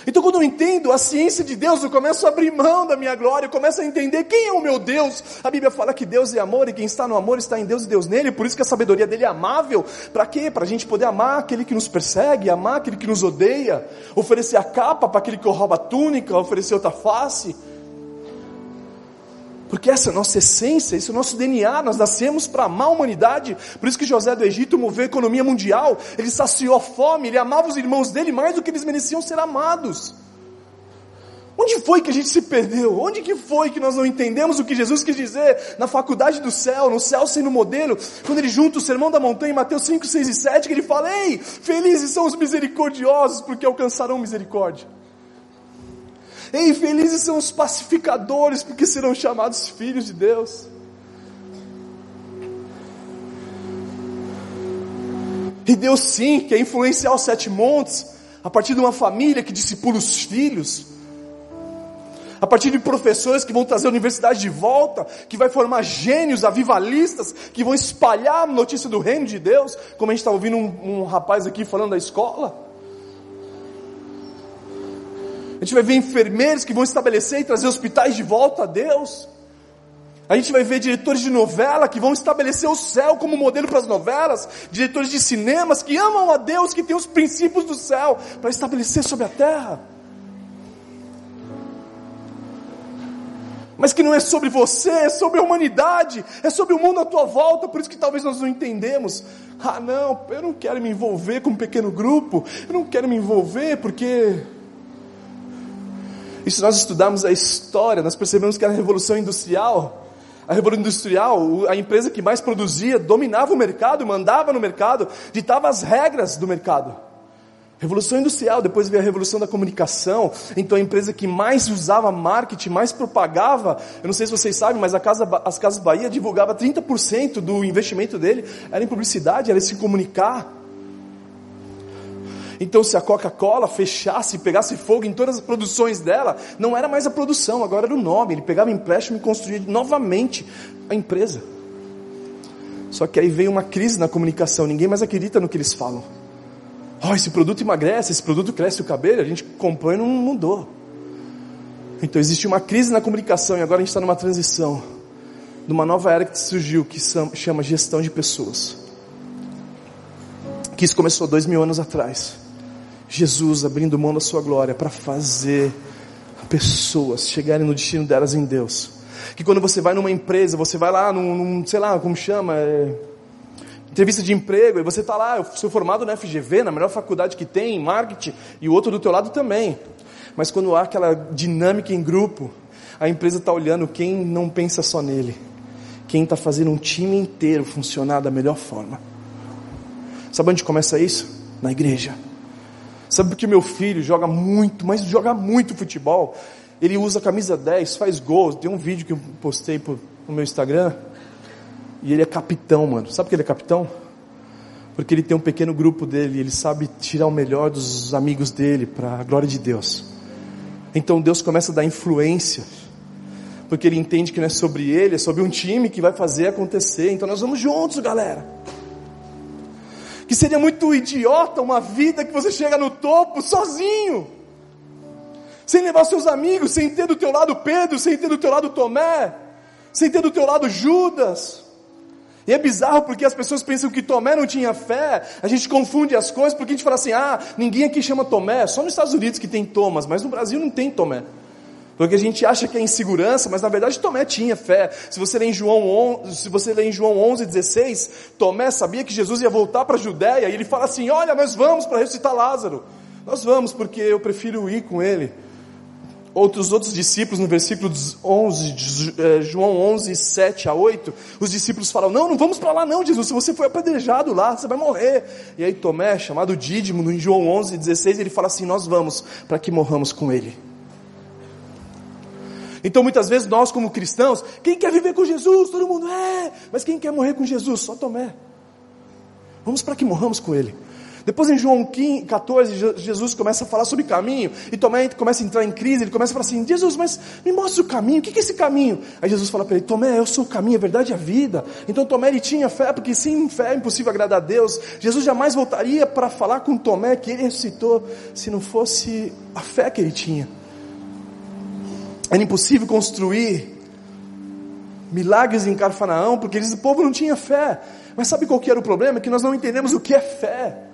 Então, quando eu entendo a ciência de Deus, eu começo a abrir mão da minha glória, eu começo a entender quem é o meu Deus. A Bíblia fala que Deus é amor e quem está no amor está em Deus e Deus nele, por isso que a sabedoria dele é amável. Para quê? Para a gente poder amar aquele que nos persegue, amar aquele que nos odeia, oferecer a capa para aquele que rouba a túnica, oferecer outra face. Porque essa é a nossa essência, esse é o nosso DNA, nós nascemos para amar a humanidade. Por isso que José do Egito moveu a economia mundial, ele saciou a fome, ele amava os irmãos dele mais do que eles mereciam ser amados. Onde foi que a gente se perdeu? Onde que foi que nós não entendemos o que Jesus quis dizer na faculdade do céu, no céu sendo modelo, quando ele junta o sermão da montanha em Mateus 5, 6 e 7, que ele fala, ei, felizes são os misericordiosos, porque alcançarão misericórdia. Ei, felizes são os pacificadores, porque serão chamados filhos de Deus. E Deus sim quer influenciar os sete montes, a partir de uma família que discipula os filhos, a partir de professores que vão trazer a universidade de volta, que vai formar gênios avivalistas, que vão espalhar a notícia do reino de Deus, como a gente está ouvindo um, um rapaz aqui falando da escola. A gente vai ver enfermeiros que vão estabelecer e trazer hospitais de volta a Deus. A gente vai ver diretores de novela que vão estabelecer o céu como modelo para as novelas, diretores de cinemas que amam a Deus, que têm os princípios do céu para estabelecer sobre a terra. Mas que não é sobre você, é sobre a humanidade, é sobre o mundo à tua volta, por isso que talvez nós não entendemos. Ah, não, eu não quero me envolver com um pequeno grupo, eu não quero me envolver porque e se nós estudarmos a história, nós percebemos que a Revolução Industrial, a Revolução Industrial, a empresa que mais produzia, dominava o mercado, mandava no mercado, ditava as regras do mercado. Revolução Industrial, depois veio a Revolução da Comunicação, então a empresa que mais usava marketing, mais propagava, eu não sei se vocês sabem, mas casa, as Casas Bahia divulgava 30% do investimento dele, era em publicidade, era em se comunicar. Então, se a Coca-Cola fechasse, pegasse fogo em todas as produções dela, não era mais a produção, agora era o nome. Ele pegava empréstimo e construía novamente a empresa. Só que aí veio uma crise na comunicação, ninguém mais acredita no que eles falam. Oh, esse produto emagrece, esse produto cresce o cabelo, a gente comprou e não mudou. Então existe uma crise na comunicação e agora a gente está numa transição de uma nova era que surgiu que chama gestão de pessoas. Que isso começou dois mil anos atrás. Jesus abrindo mão da sua glória para fazer pessoas chegarem no destino delas em Deus. Que quando você vai numa empresa, você vai lá num, num sei lá, como chama, é, entrevista de emprego, e você está lá, eu sou formado na FGV, na melhor faculdade que tem, em marketing, e o outro do teu lado também. Mas quando há aquela dinâmica em grupo, a empresa está olhando quem não pensa só nele, quem está fazendo um time inteiro funcionar da melhor forma. Sabe onde começa isso? Na igreja. Sabe por que meu filho joga muito, mas joga muito futebol? Ele usa a camisa 10, faz gols. Tem um vídeo que eu postei no meu Instagram. E ele é capitão, mano. Sabe por que ele é capitão? Porque ele tem um pequeno grupo dele, ele sabe tirar o melhor dos amigos dele para a glória de Deus. Então Deus começa a dar influência, porque ele entende que não é sobre ele, é sobre um time que vai fazer acontecer. Então nós vamos juntos, galera. Que seria muito idiota uma vida que você chega no topo sozinho, sem levar seus amigos, sem ter do teu lado Pedro, sem ter do teu lado Tomé, sem ter do teu lado Judas. E é bizarro porque as pessoas pensam que Tomé não tinha fé, a gente confunde as coisas porque a gente fala assim: ah, ninguém aqui chama Tomé, só nos Estados Unidos que tem Thomas, mas no Brasil não tem Tomé. Porque a gente acha que é insegurança, mas na verdade Tomé tinha fé. Se você ler em João 11, se você ler em João 11, 16, Tomé sabia que Jesus ia voltar para a Judéia e ele fala assim: "Olha, nós vamos para ressuscitar Lázaro. Nós vamos porque eu prefiro ir com ele." Outros outros discípulos no versículo 11, eh, João 11, 7 a 8, os discípulos falam: "Não, não vamos para lá não, Jesus, se você foi apedrejado lá, você vai morrer." E aí Tomé, chamado Dídimo, no João 11, 16, ele fala assim: "Nós vamos para que morramos com ele." Então muitas vezes nós como cristãos, quem quer viver com Jesus? Todo mundo é, mas quem quer morrer com Jesus? Só Tomé. Vamos para que morramos com ele. Depois em João 14, Jesus começa a falar sobre caminho, e Tomé começa a entrar em crise, ele começa a falar assim, Jesus, mas me mostra o caminho, o que é esse caminho? Aí Jesus fala para ele, Tomé, eu sou o caminho, a verdade e a vida. Então Tomé ele tinha fé, porque sem fé é impossível agradar a Deus. Jesus jamais voltaria para falar com Tomé que ele ressuscitou, se não fosse a fé que ele tinha. Era impossível construir milagres em Carfanaão, porque eles, o povo não tinha fé. Mas sabe qual que era o problema? Que nós não entendemos o que é fé.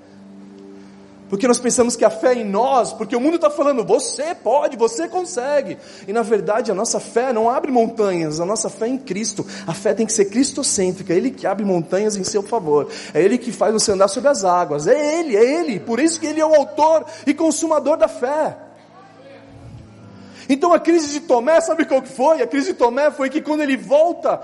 Porque nós pensamos que a fé é em nós, porque o mundo está falando, você pode, você consegue. E na verdade a nossa fé não abre montanhas, a nossa fé é em Cristo. A fé tem que ser cristocêntrica, é Ele que abre montanhas em seu favor. É Ele que faz você andar sobre as águas. É Ele, é Ele. Por isso que Ele é o autor e consumador da fé. Então a crise de Tomé, sabe qual que foi? A crise de Tomé foi que quando ele volta,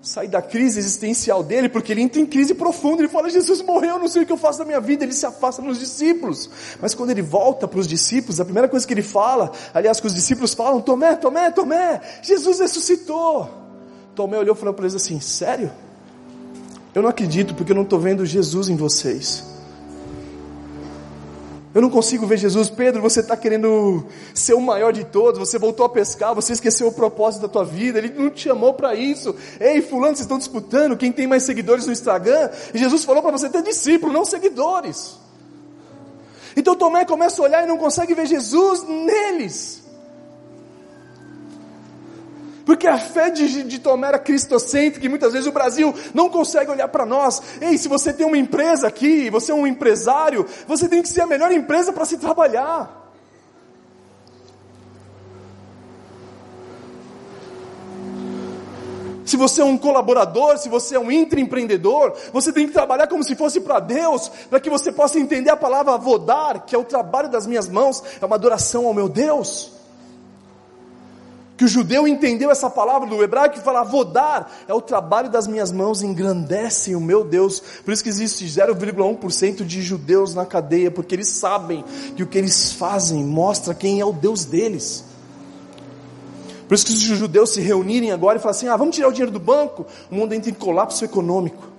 sai da crise existencial dele, porque ele entra em crise profunda, ele fala, Jesus morreu, eu não sei o que eu faço da minha vida, ele se afasta dos discípulos. Mas quando ele volta para os discípulos, a primeira coisa que ele fala, aliás, que os discípulos falam, Tomé, Tomé, Tomé, Jesus ressuscitou. Tomé olhou e falou para eles assim, sério? Eu não acredito porque eu não estou vendo Jesus em vocês. Eu não consigo ver Jesus. Pedro, você está querendo ser o maior de todos. Você voltou a pescar, você esqueceu o propósito da tua vida. Ele não te chamou para isso. Ei, fulano, vocês estão disputando quem tem mais seguidores no Instagram. E Jesus falou para você ter discípulo, não seguidores. Então Tomé começa a olhar e não consegue ver Jesus neles. Porque a fé de, de Tomé era cristocêntrica e muitas vezes o Brasil não consegue olhar para nós. Ei, se você tem uma empresa aqui, você é um empresário, você tem que ser a melhor empresa para se trabalhar. Se você é um colaborador, se você é um intraempreendedor, você tem que trabalhar como se fosse para Deus, para que você possa entender a palavra vodar, que é o trabalho das minhas mãos, é uma adoração ao meu Deus que o judeu entendeu essa palavra do hebraico que fala, vou dar, é o trabalho das minhas mãos, engrandecem o meu Deus. Por isso que existe 0,1% de judeus na cadeia, porque eles sabem que o que eles fazem mostra quem é o Deus deles. Por isso que os judeus se reunirem agora e falarem assim, ah, vamos tirar o dinheiro do banco, o mundo entra em colapso econômico.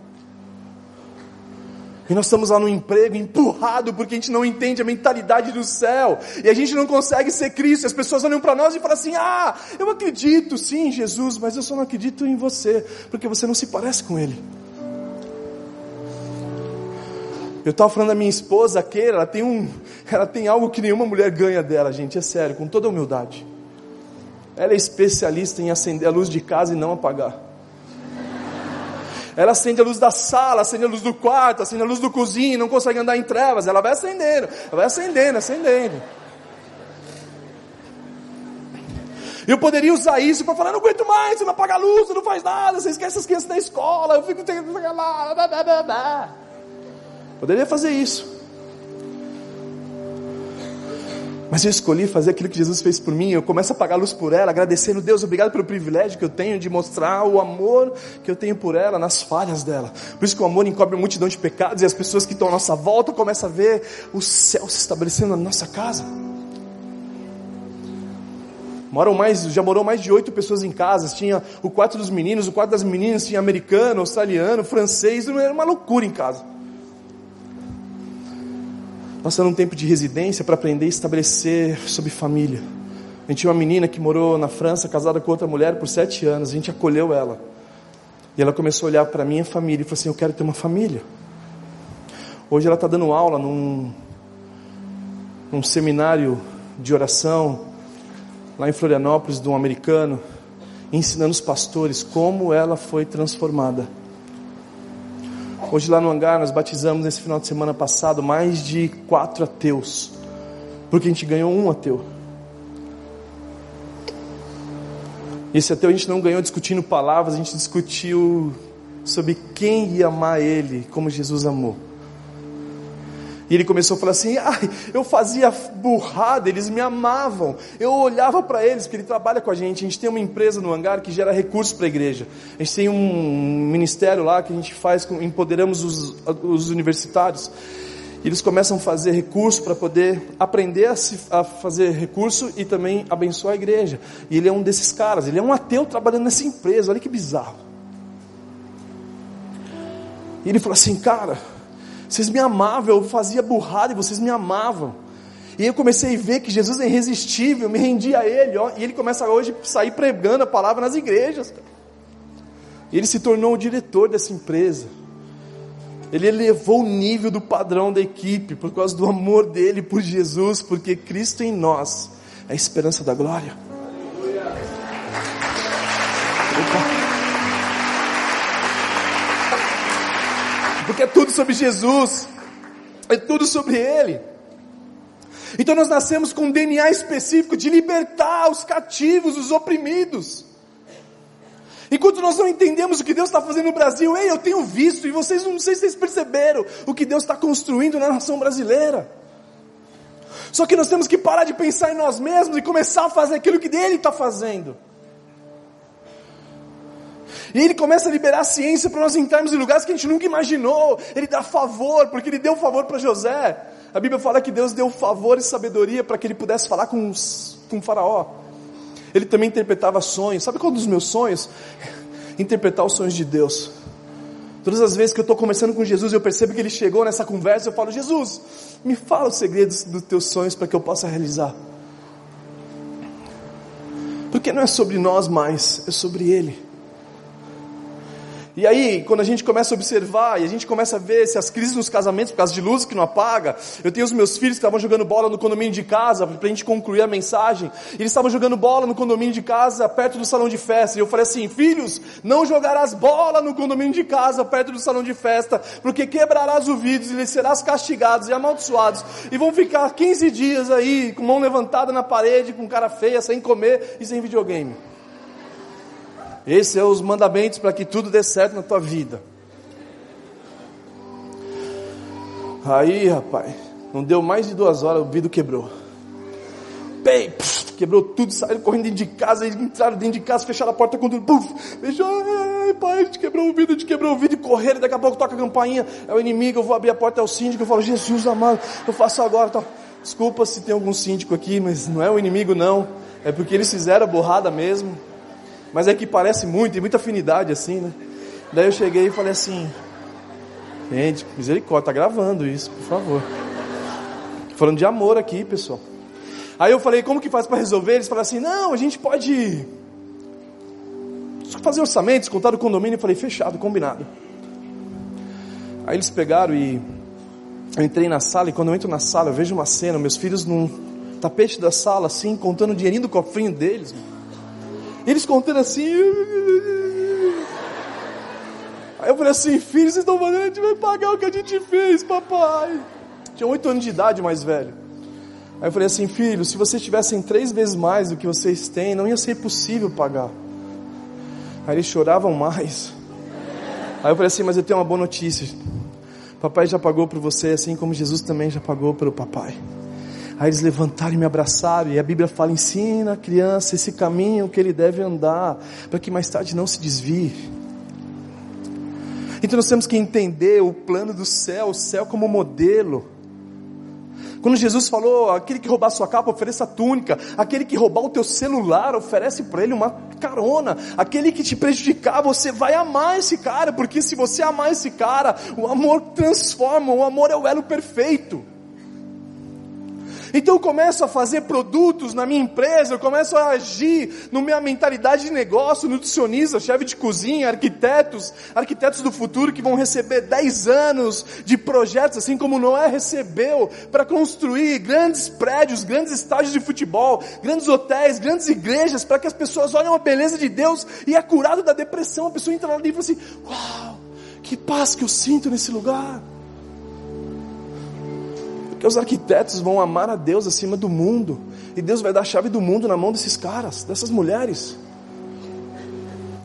E nós estamos lá no emprego empurrado porque a gente não entende a mentalidade do céu. E a gente não consegue ser Cristo. E as pessoas olham para nós e falam assim: Ah, eu acredito sim em Jesus, mas eu só não acredito em você, porque você não se parece com Ele. Eu estava falando da minha esposa, Keira, ela tem, um, ela tem algo que nenhuma mulher ganha dela, gente, é sério, com toda humildade. Ela é especialista em acender a luz de casa e não apagar. Ela acende a luz da sala, acende a luz do quarto, acende a luz do cozinho, não consegue andar em trevas. Ela vai acendendo, vai acendendo, acendendo. Eu poderia usar isso para falar, não aguento mais, você não apaga a luz, você não faz nada, você esquece as crianças da escola, eu fico. Poderia fazer isso. Mas eu escolhi fazer aquilo que Jesus fez por mim. Eu começo a apagar a luz por ela, agradecendo Deus, obrigado pelo privilégio que eu tenho de mostrar o amor que eu tenho por ela nas falhas dela. Por isso que o amor encobre uma multidão de pecados e as pessoas que estão à nossa volta começam a ver o céu se estabelecendo na nossa casa. Moram mais, já morou mais de oito pessoas em casa. Tinha o quarto dos meninos, o quarto das meninas tinha americano, australiano, francês, era uma loucura em casa passando um tempo de residência para aprender a estabelecer sobre família. A gente tinha uma menina que morou na França, casada com outra mulher por sete anos. A gente acolheu ela. E ela começou a olhar para a minha família e falou assim: Eu quero ter uma família. Hoje ela está dando aula num, num seminário de oração, lá em Florianópolis, de um americano, ensinando os pastores como ela foi transformada Hoje lá no hangar nós batizamos nesse final de semana passado mais de quatro ateus, porque a gente ganhou um ateu. Esse ateu a gente não ganhou discutindo palavras, a gente discutiu sobre quem ia amar ele como Jesus amou. E ele começou a falar assim: ai, eu fazia burrada, eles me amavam. Eu olhava para eles, porque ele trabalha com a gente. A gente tem uma empresa no hangar que gera recursos para a igreja. A gente tem um ministério lá que a gente faz, empoderamos os, os universitários. E eles começam a fazer recurso para poder aprender a, se, a, fazer recurso e também abençoar a igreja. E ele é um desses caras, ele é um ateu trabalhando nessa empresa, olha que bizarro. E ele falou assim, cara, vocês me amavam, eu fazia burrada e vocês me amavam. E eu comecei a ver que Jesus é irresistível, me rendi a Ele, ó, e Ele começa hoje a sair pregando a palavra nas igrejas. Ele se tornou o diretor dessa empresa. Ele elevou o nível do padrão da equipe por causa do amor dele por Jesus, porque Cristo em nós é a esperança da glória. Porque é tudo sobre Jesus, é tudo sobre Ele. Então nós nascemos com um DNA específico de libertar os cativos, os oprimidos. Enquanto nós não entendemos o que Deus está fazendo no Brasil, ei, eu tenho visto, e vocês não sei se vocês perceberam o que Deus está construindo na nação brasileira. Só que nós temos que parar de pensar em nós mesmos e começar a fazer aquilo que Ele está fazendo. E ele começa a liberar a ciência para nós entrarmos em lugares que a gente nunca imaginou. Ele dá favor, porque ele deu favor para José. A Bíblia fala que Deus deu favor e sabedoria para que ele pudesse falar com, os, com o faraó. Ele também interpretava sonhos. Sabe qual é dos meus sonhos? Interpretar os sonhos de Deus. Todas as vezes que eu estou conversando com Jesus, eu percebo que ele chegou nessa conversa, eu falo, Jesus, me fala os segredos dos teus sonhos para que eu possa realizar. Porque não é sobre nós mais, é sobre Ele. E aí, quando a gente começa a observar e a gente começa a ver se as crises nos casamentos, por causa de luz que não apaga, eu tenho os meus filhos que estavam jogando bola no condomínio de casa, para a gente concluir a mensagem, eles estavam jogando bola no condomínio de casa, perto do salão de festa, e eu falei assim, filhos, não jogarás bola no condomínio de casa, perto do salão de festa, porque quebrarás o vidro e serás castigados e amaldiçoados, e vão ficar 15 dias aí, com mão levantada na parede, com cara feia, sem comer e sem videogame. Esses são os mandamentos para que tudo dê certo na tua vida. Aí, rapaz, não deu mais de duas horas, o vidro quebrou. Pei, puf, quebrou tudo, saíram correndo dentro de casa, entraram dentro de casa, fecharam a porta com tudo, fechou, ai, pai, a gente quebrou o vidro, a gente quebrou o vidro, correram, daqui a pouco toca a campainha, é o inimigo, eu vou abrir a porta, é o síndico, eu falo, Jesus amado, eu faço agora, tá. desculpa se tem algum síndico aqui, mas não é o inimigo não, é porque eles fizeram a borrada mesmo, mas é que parece muito, tem muita afinidade assim, né? Daí eu cheguei e falei assim: Gente, misericórdia, tá gravando isso, por favor. Falando de amor aqui, pessoal. Aí eu falei, como que faz para resolver? Eles falaram assim, não, a gente pode fazer orçamentos, contar o condomínio. Eu falei, fechado, combinado. Aí eles pegaram e eu entrei na sala e quando eu entro na sala eu vejo uma cena, meus filhos num tapete da sala assim, contando o dinheirinho do cofrinho deles. Eles contando assim. Aí eu falei assim, filhos, vocês estão falando, a gente vai pagar o que a gente fez, papai. Tinha oito anos de idade mais velho. Aí eu falei assim, filho, se vocês tivessem três vezes mais do que vocês têm, não ia ser possível pagar. Aí eles choravam mais. Aí eu falei assim, mas eu tenho uma boa notícia. Papai já pagou por você, assim como Jesus também já pagou pelo papai. Aí eles levantaram e me abraçaram, e a Bíblia fala: ensina a criança esse caminho que ele deve andar, para que mais tarde não se desvie. Então nós temos que entender o plano do céu, o céu como modelo. Quando Jesus falou, aquele que roubar sua capa, ofereça a túnica. Aquele que roubar o teu celular, oferece para ele uma carona. Aquele que te prejudicar, você vai amar esse cara, porque se você amar esse cara, o amor transforma, o amor é o elo perfeito. Então eu começo a fazer produtos na minha empresa, eu começo a agir na minha mentalidade de negócio, nutricionista, chefe de cozinha, arquitetos, arquitetos do futuro que vão receber 10 anos de projetos, assim como Noé recebeu, para construir grandes prédios, grandes estádios de futebol, grandes hotéis, grandes igrejas, para que as pessoas olhem a beleza de Deus e é curado da depressão. A pessoa entra ali e fala assim: Uau, que paz que eu sinto nesse lugar. Porque os arquitetos vão amar a Deus acima do mundo. E Deus vai dar a chave do mundo na mão desses caras, dessas mulheres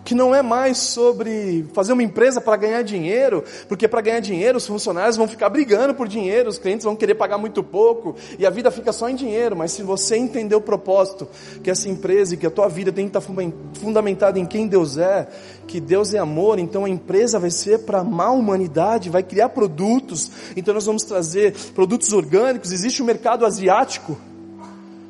que não é mais sobre fazer uma empresa para ganhar dinheiro, porque para ganhar dinheiro os funcionários vão ficar brigando por dinheiro, os clientes vão querer pagar muito pouco e a vida fica só em dinheiro. Mas se você entender o propósito que essa empresa e que a tua vida tem que estar fundamentada em quem Deus é, que Deus é amor, então a empresa vai ser para amar a humanidade, vai criar produtos. Então nós vamos trazer produtos orgânicos. Existe o mercado asiático.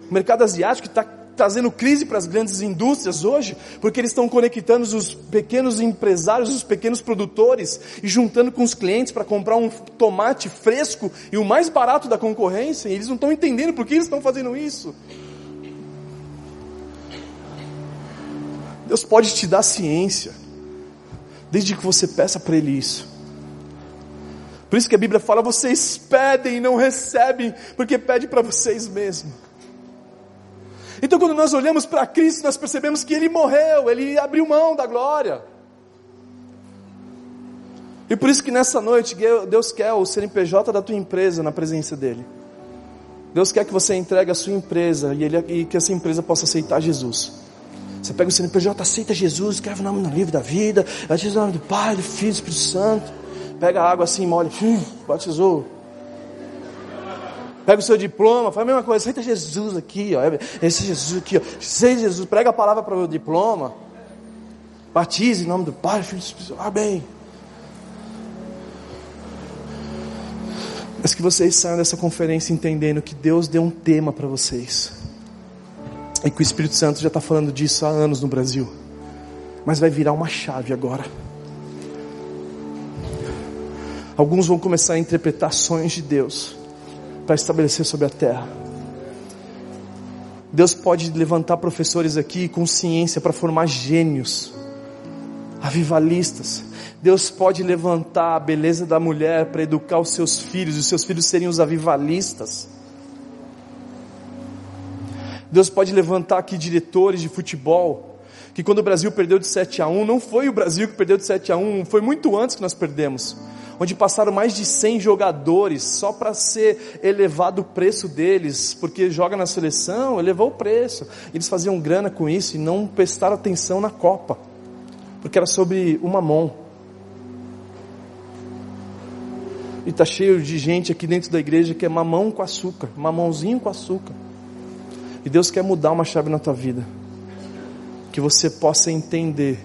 O mercado asiático está trazendo crise para as grandes indústrias hoje, porque eles estão conectando os pequenos empresários, os pequenos produtores e juntando com os clientes para comprar um tomate fresco e o mais barato da concorrência, e eles não estão entendendo por que eles estão fazendo isso. Deus pode te dar ciência, desde que você peça para Ele isso. Por isso que a Bíblia fala: vocês pedem e não recebem, porque pede para vocês mesmos. Então, quando nós olhamos para Cristo, nós percebemos que Ele morreu, Ele abriu mão da glória. E por isso que nessa noite Deus quer o CNPJ da tua empresa na presença dEle. Deus quer que você entregue a sua empresa e, ele, e que essa empresa possa aceitar Jesus. Você pega o CNPJ, aceita Jesus, escreve o nome no livro da vida, diz o nome do Pai, do Filho, do Espírito Santo. Pega a água assim, molha, batizou. Pega o seu diploma, faz a mesma coisa, aceita Jesus aqui, ó. Esse Jesus aqui, ó. Jesus, prega a palavra para o diploma. Batize em nome do Pai, Filho e Espírito. Amém. Mas que vocês saiam dessa conferência entendendo que Deus deu um tema para vocês. E que o Espírito Santo já está falando disso há anos no Brasil. Mas vai virar uma chave agora. Alguns vão começar a interpretar sonhos de Deus para estabelecer sobre a terra. Deus pode levantar professores aqui com ciência para formar gênios, avivalistas. Deus pode levantar a beleza da mulher para educar os seus filhos, e os seus filhos seriam os avivalistas. Deus pode levantar aqui diretores de futebol, que quando o Brasil perdeu de 7 a 1, não foi o Brasil que perdeu de 7 a 1, foi muito antes que nós perdemos onde passaram mais de 100 jogadores só para ser elevado o preço deles, porque joga na seleção, elevou o preço. Eles faziam grana com isso e não prestaram atenção na Copa, porque era sobre uma mão. E está cheio de gente aqui dentro da igreja que é mamão com açúcar, mamãozinho com açúcar. E Deus quer mudar uma chave na tua vida. Que você possa entender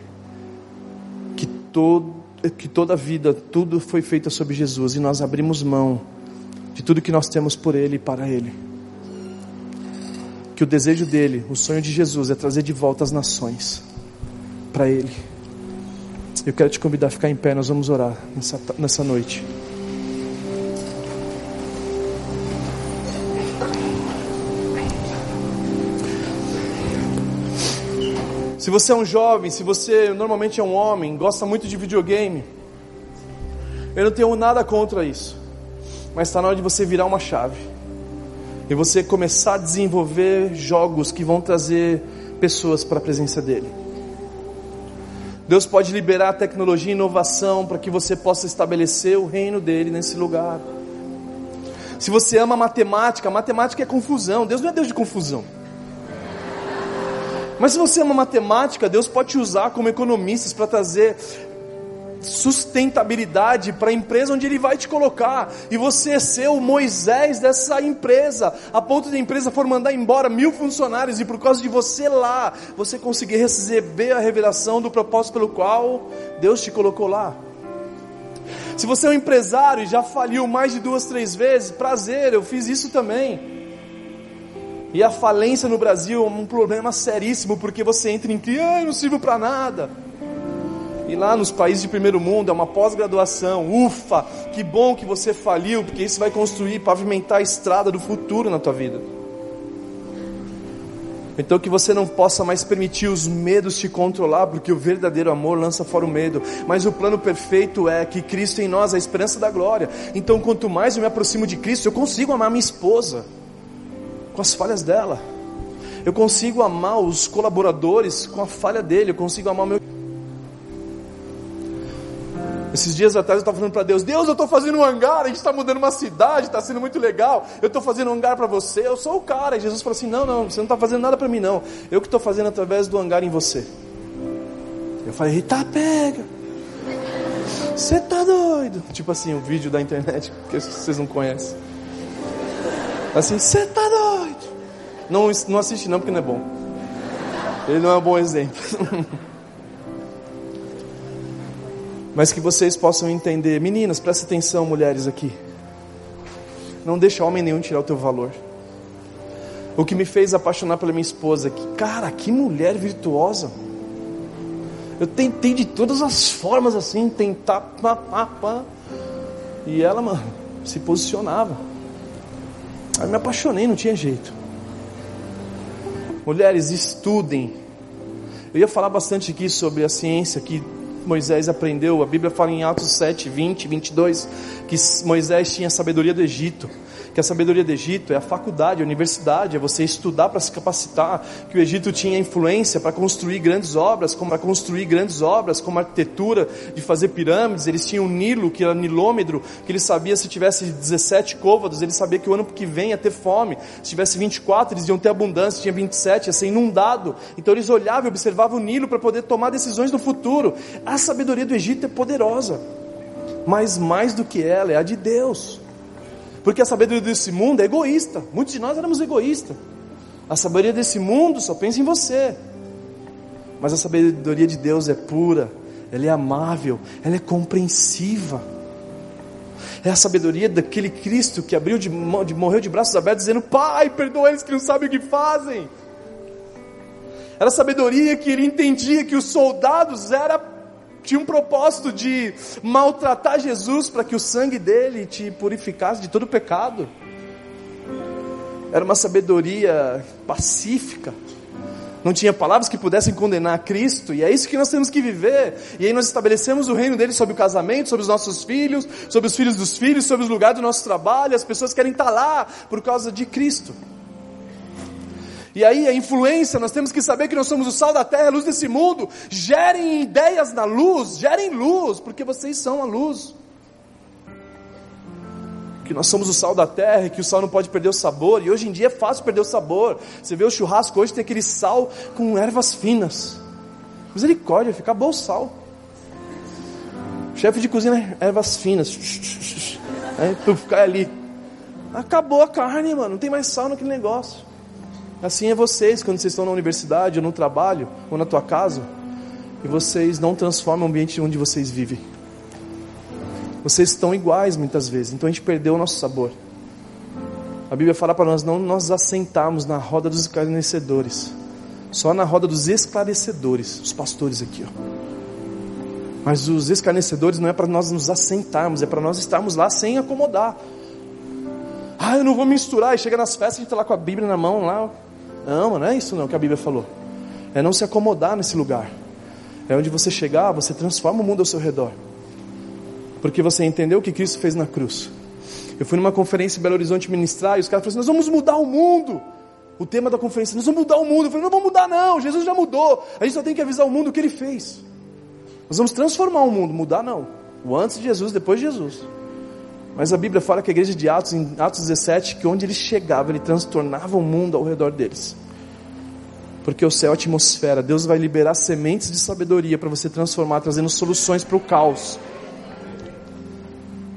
que todo que toda a vida, tudo foi feito sobre Jesus e nós abrimos mão de tudo que nós temos por Ele e para Ele. Que o desejo dele, o sonho de Jesus é trazer de volta as nações para Ele. Eu quero te convidar a ficar em pé, nós vamos orar nessa, nessa noite. Se você é um jovem, se você normalmente é um homem, gosta muito de videogame, eu não tenho nada contra isso. Mas está na hora de você virar uma chave. E você começar a desenvolver jogos que vão trazer pessoas para a presença dele. Deus pode liberar tecnologia e inovação para que você possa estabelecer o reino dele nesse lugar. Se você ama matemática, matemática é confusão. Deus não é Deus de confusão. Mas se você ama matemática, Deus pode te usar como economistas para trazer sustentabilidade para a empresa onde Ele vai te colocar, e você ser o Moisés dessa empresa, a ponto de a empresa for mandar embora mil funcionários, e por causa de você lá, você conseguir receber a revelação do propósito pelo qual Deus te colocou lá. Se você é um empresário e já faliu mais de duas, três vezes, prazer, eu fiz isso também. E a falência no Brasil é um problema seríssimo, porque você entra em que, ah, não sirvo para nada. E lá nos países de primeiro mundo é uma pós-graduação. Ufa, que bom que você faliu, porque isso vai construir, pavimentar a estrada do futuro na tua vida. Então que você não possa mais permitir os medos te controlar, porque o verdadeiro amor lança fora o medo. Mas o plano perfeito é que Cristo em nós, a esperança da glória. Então quanto mais eu me aproximo de Cristo, eu consigo amar minha esposa com as falhas dela. Eu consigo amar os colaboradores com a falha dele. Eu consigo amar meu. Esses dias atrás eu estava falando para Deus: Deus, eu estou fazendo um hangar, a gente está mudando uma cidade, está sendo muito legal. Eu estou fazendo um hangar para você, eu sou o cara. E Jesus falou assim: Não, não, você não está fazendo nada para mim, não. Eu que estou fazendo através do hangar em você. Eu falei: Eita, pega. Você está doido? Tipo assim, o vídeo da internet que vocês não conhecem. Assim, você está doido? Não, não assiste não, porque não é bom. Ele não é um bom exemplo. Mas que vocês possam entender. Meninas, presta atenção, mulheres aqui. Não deixa homem nenhum tirar o teu valor. O que me fez apaixonar pela minha esposa, que cara, que mulher virtuosa. Eu tentei de todas as formas assim, tentar, pá, pá, pá. E ela, mano, se posicionava. Aí me apaixonei, não tinha jeito. Mulheres, estudem. Eu ia falar bastante aqui sobre a ciência que Moisés aprendeu. A Bíblia fala em Atos 7, 20, 22, que Moisés tinha a sabedoria do Egito que a sabedoria do Egito é a faculdade, a universidade, é você estudar para se capacitar, que o Egito tinha influência para construir grandes obras, como para construir grandes obras, como arquitetura, de fazer pirâmides, eles tinham o Nilo, que era nilômetro, que ele sabia se tivesse 17 côvados, ele sabia que o ano que vem ia ter fome, se tivesse 24, eles iam ter abundância, tinha 27, ia ser inundado, então eles olhavam e observavam o Nilo para poder tomar decisões no futuro, a sabedoria do Egito é poderosa, mas mais do que ela é a de Deus, porque a sabedoria desse mundo é egoísta. Muitos de nós éramos egoístas. A sabedoria desse mundo só pensa em você. Mas a sabedoria de Deus é pura, ela é amável, ela é compreensiva. É a sabedoria daquele Cristo que abriu de, de morreu de braços abertos, dizendo: Pai, perdoa eles que não sabem o que fazem. Era a sabedoria que ele entendia que os soldados eram tinha um propósito de maltratar Jesus para que o sangue dele te purificasse de todo pecado. Era uma sabedoria pacífica. Não tinha palavras que pudessem condenar Cristo, e é isso que nós temos que viver. E aí nós estabelecemos o reino dele sobre o casamento, sobre os nossos filhos, sobre os filhos dos filhos, sobre os lugares do nosso trabalho. As pessoas querem estar lá por causa de Cristo. E aí a influência, nós temos que saber que nós somos o sal da terra, a luz desse mundo. Gerem ideias na luz, gerem luz, porque vocês são a luz. Que nós somos o sal da terra e que o sal não pode perder o sabor. E hoje em dia é fácil perder o sabor. Você vê o churrasco hoje tem aquele sal com ervas finas. Misericórdia, fica bom o sal. Chefe de cozinha, ervas finas. É, tu ficar ali. Acabou a carne, mano. Não tem mais sal naquele negócio. Assim é vocês quando vocês estão na universidade, ou no trabalho, ou na tua casa, e vocês não transformam o ambiente onde vocês vivem. Vocês estão iguais muitas vezes, então a gente perdeu o nosso sabor. A Bíblia fala para nós não nós assentarmos na roda dos esclarecedores, só na roda dos esclarecedores, os pastores aqui, ó. Mas os escarnecedores não é para nós nos assentarmos, é para nós estarmos lá sem acomodar. Ah, eu não vou misturar. E chega nas festas, a gente está lá com a Bíblia na mão lá. Não, não é isso não que a Bíblia falou. É não se acomodar nesse lugar. É onde você chegar, você transforma o mundo ao seu redor. Porque você entendeu o que Cristo fez na cruz. Eu fui numa conferência em Belo Horizonte ministrar e os caras falaram assim: nós vamos mudar o mundo. O tema da conferência, nós vamos mudar o mundo. Eu falei, não vamos mudar, não. Jesus já mudou. A gente só tem que avisar o mundo o que ele fez. Nós vamos transformar o mundo, mudar não. O antes de Jesus, depois de Jesus. Mas a Bíblia fala que a igreja de Atos, em Atos 17, que onde ele chegava, ele transtornava o mundo ao redor deles. Porque o céu é a atmosfera, Deus vai liberar sementes de sabedoria para você transformar, trazendo soluções para o caos.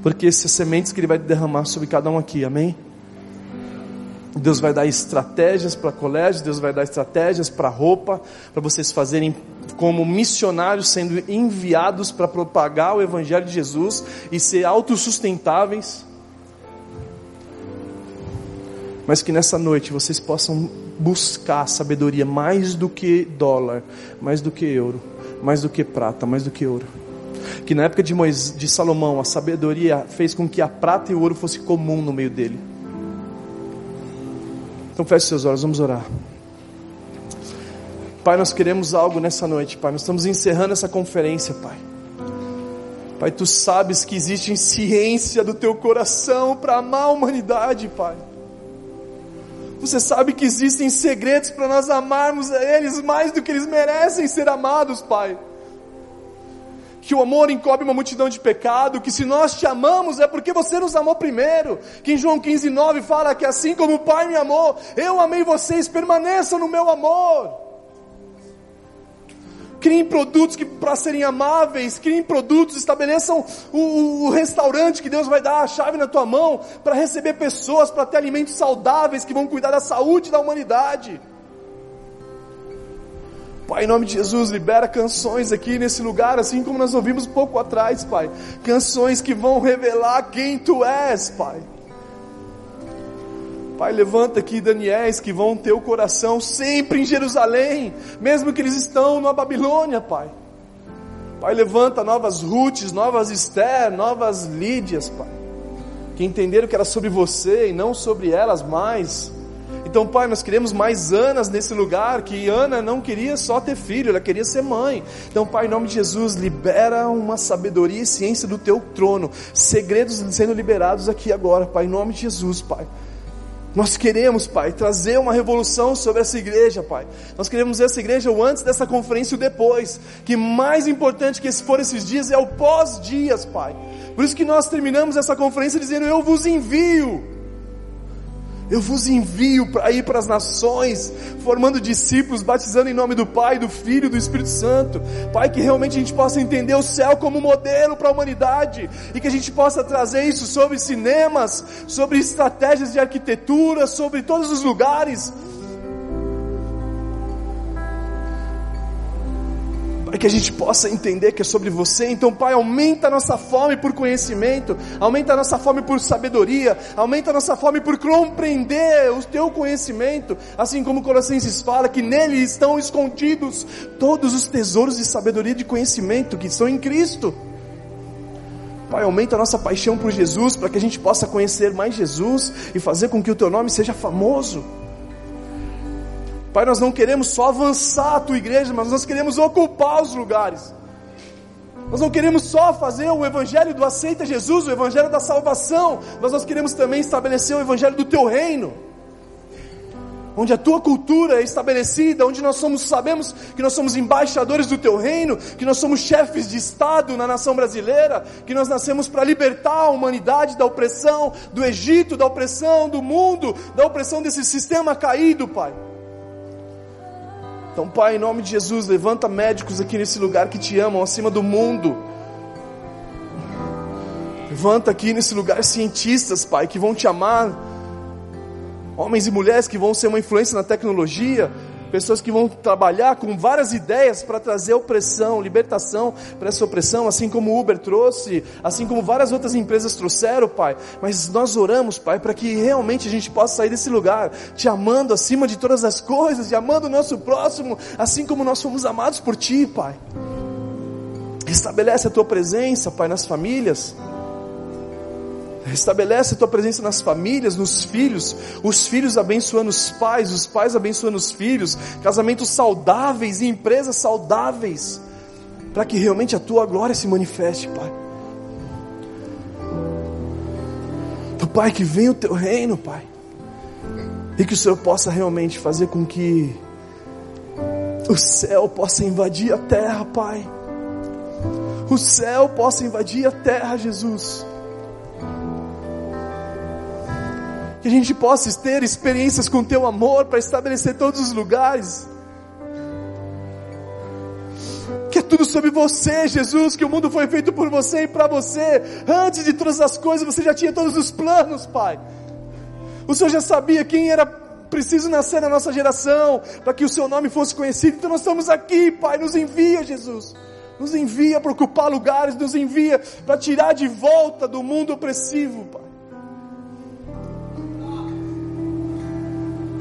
Porque essas sementes que ele vai derramar sobre cada um aqui, amém? Deus vai dar estratégias para colégio, Deus vai dar estratégias para roupa, para vocês fazerem como missionários sendo enviados para propagar o Evangelho de Jesus e ser autossustentáveis. Mas que nessa noite vocês possam buscar sabedoria mais do que dólar, mais do que euro, mais do que prata, mais do que ouro. Que na época de, Moisés, de Salomão a sabedoria fez com que a prata e o ouro fosse comum no meio dele. Então feche seus olhos, vamos orar. Pai, nós queremos algo nessa noite, Pai. Nós estamos encerrando essa conferência, Pai. Pai, tu sabes que existe ciência do teu coração para amar a humanidade, Pai. Você sabe que existem segredos para nós amarmos a eles mais do que eles merecem ser amados, Pai que o amor encobre uma multidão de pecado, que se nós te amamos é porque você nos amou primeiro, que em João 15, 9 fala que assim como o Pai me amou, eu amei vocês, permaneçam no meu amor. Criem produtos que para serem amáveis, criem produtos, estabeleçam o, o restaurante que Deus vai dar a chave na tua mão para receber pessoas, para ter alimentos saudáveis que vão cuidar da saúde da humanidade. Pai, em nome de Jesus, libera canções aqui nesse lugar, assim como nós ouvimos pouco atrás, Pai. Canções que vão revelar quem Tu és, Pai. Pai, levanta aqui Daniéis que vão ter o coração sempre em Jerusalém, mesmo que eles estão na Babilônia, Pai. Pai, levanta novas Ruths, novas Esther, novas Lídias, Pai. Que entenderam que era sobre você e não sobre elas mais então, Pai, nós queremos mais Anas nesse lugar, que Ana não queria só ter filho, ela queria ser mãe. Então, Pai, em nome de Jesus, libera uma sabedoria e ciência do teu trono, segredos sendo liberados aqui agora, Pai, em nome de Jesus, Pai. Nós queremos, Pai, trazer uma revolução sobre essa igreja, Pai. Nós queremos essa igreja o antes dessa conferência e o depois. Que mais importante que for esses dias é o pós-dias, Pai. Por isso que nós terminamos essa conferência dizendo: Eu vos envio. Eu vos envio para ir para as nações, formando discípulos, batizando em nome do Pai, do Filho e do Espírito Santo. Pai, que realmente a gente possa entender o céu como modelo para a humanidade e que a gente possa trazer isso sobre cinemas, sobre estratégias de arquitetura, sobre todos os lugares para que a gente possa entender que é sobre você. Então, Pai, aumenta a nossa fome por conhecimento, aumenta a nossa fome por sabedoria, aumenta a nossa fome por compreender o teu conhecimento, assim como Colossenses fala que nele estão escondidos todos os tesouros de sabedoria e de conhecimento que estão em Cristo. Pai, aumenta a nossa paixão por Jesus, para que a gente possa conhecer mais Jesus e fazer com que o teu nome seja famoso. Pai, nós não queremos só avançar a tua igreja, mas nós queremos ocupar os lugares. Nós não queremos só fazer o evangelho do aceita Jesus, o evangelho da salvação, mas nós queremos também estabelecer o evangelho do teu reino. Onde a tua cultura é estabelecida, onde nós somos, sabemos que nós somos embaixadores do teu reino, que nós somos chefes de Estado na nação brasileira, que nós nascemos para libertar a humanidade da opressão do Egito, da opressão do mundo, da opressão desse sistema caído, Pai. Então, Pai, em nome de Jesus, levanta médicos aqui nesse lugar que te amam acima do mundo. Levanta aqui nesse lugar cientistas, Pai, que vão te amar. Homens e mulheres que vão ser uma influência na tecnologia pessoas que vão trabalhar com várias ideias para trazer opressão, libertação para essa opressão, assim como o Uber trouxe, assim como várias outras empresas trouxeram, Pai. Mas nós oramos, Pai, para que realmente a gente possa sair desse lugar te amando acima de todas as coisas, e amando o nosso próximo, assim como nós fomos amados por Ti, Pai. Restabelece a tua presença, Pai, nas famílias. Restabelece a tua presença nas famílias, nos filhos, os filhos abençoando os pais, os pais abençoando os filhos, casamentos saudáveis e empresas saudáveis, para que realmente a tua glória se manifeste, Pai. Pai, que venha o teu reino, Pai, e que o Senhor possa realmente fazer com que o céu possa invadir a terra, Pai. O céu possa invadir a terra, Jesus que a gente possa ter experiências com teu amor para estabelecer todos os lugares. Que é tudo sobre você, Jesus, que o mundo foi feito por você e para você. Antes de todas as coisas, você já tinha todos os planos, Pai. O Senhor já sabia quem era preciso nascer na nossa geração, para que o seu nome fosse conhecido. Então nós estamos aqui, Pai, nos envia, Jesus. Nos envia para ocupar lugares, nos envia para tirar de volta do mundo opressivo, Pai.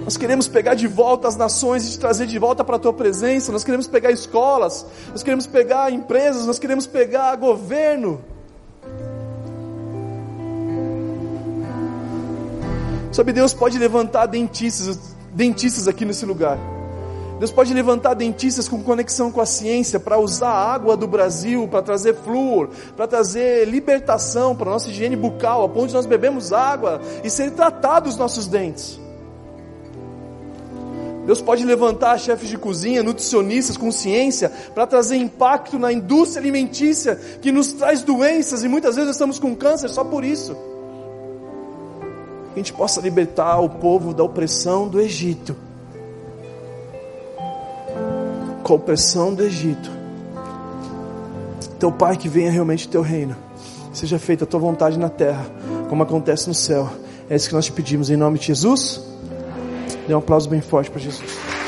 Nós queremos pegar de volta as nações e te trazer de volta para a tua presença. Nós queremos pegar escolas, nós queremos pegar empresas, nós queremos pegar governo. Sabe, Deus pode levantar dentistas, dentistas aqui nesse lugar. Deus pode levantar dentistas com conexão com a ciência para usar a água do Brasil, para trazer flúor, para trazer libertação para a nossa higiene bucal, a ponto de nós bebemos água e ser tratados os nossos dentes. Deus pode levantar chefes de cozinha, nutricionistas com ciência, para trazer impacto na indústria alimentícia que nos traz doenças e muitas vezes estamos com câncer só por isso. Que a gente possa libertar o povo da opressão do Egito. Com a opressão do Egito. Teu Pai, que venha realmente teu reino. Seja feita a tua vontade na terra, como acontece no céu. É isso que nós te pedimos em nome de Jesus. Dê um aplauso bem forte para Jesus.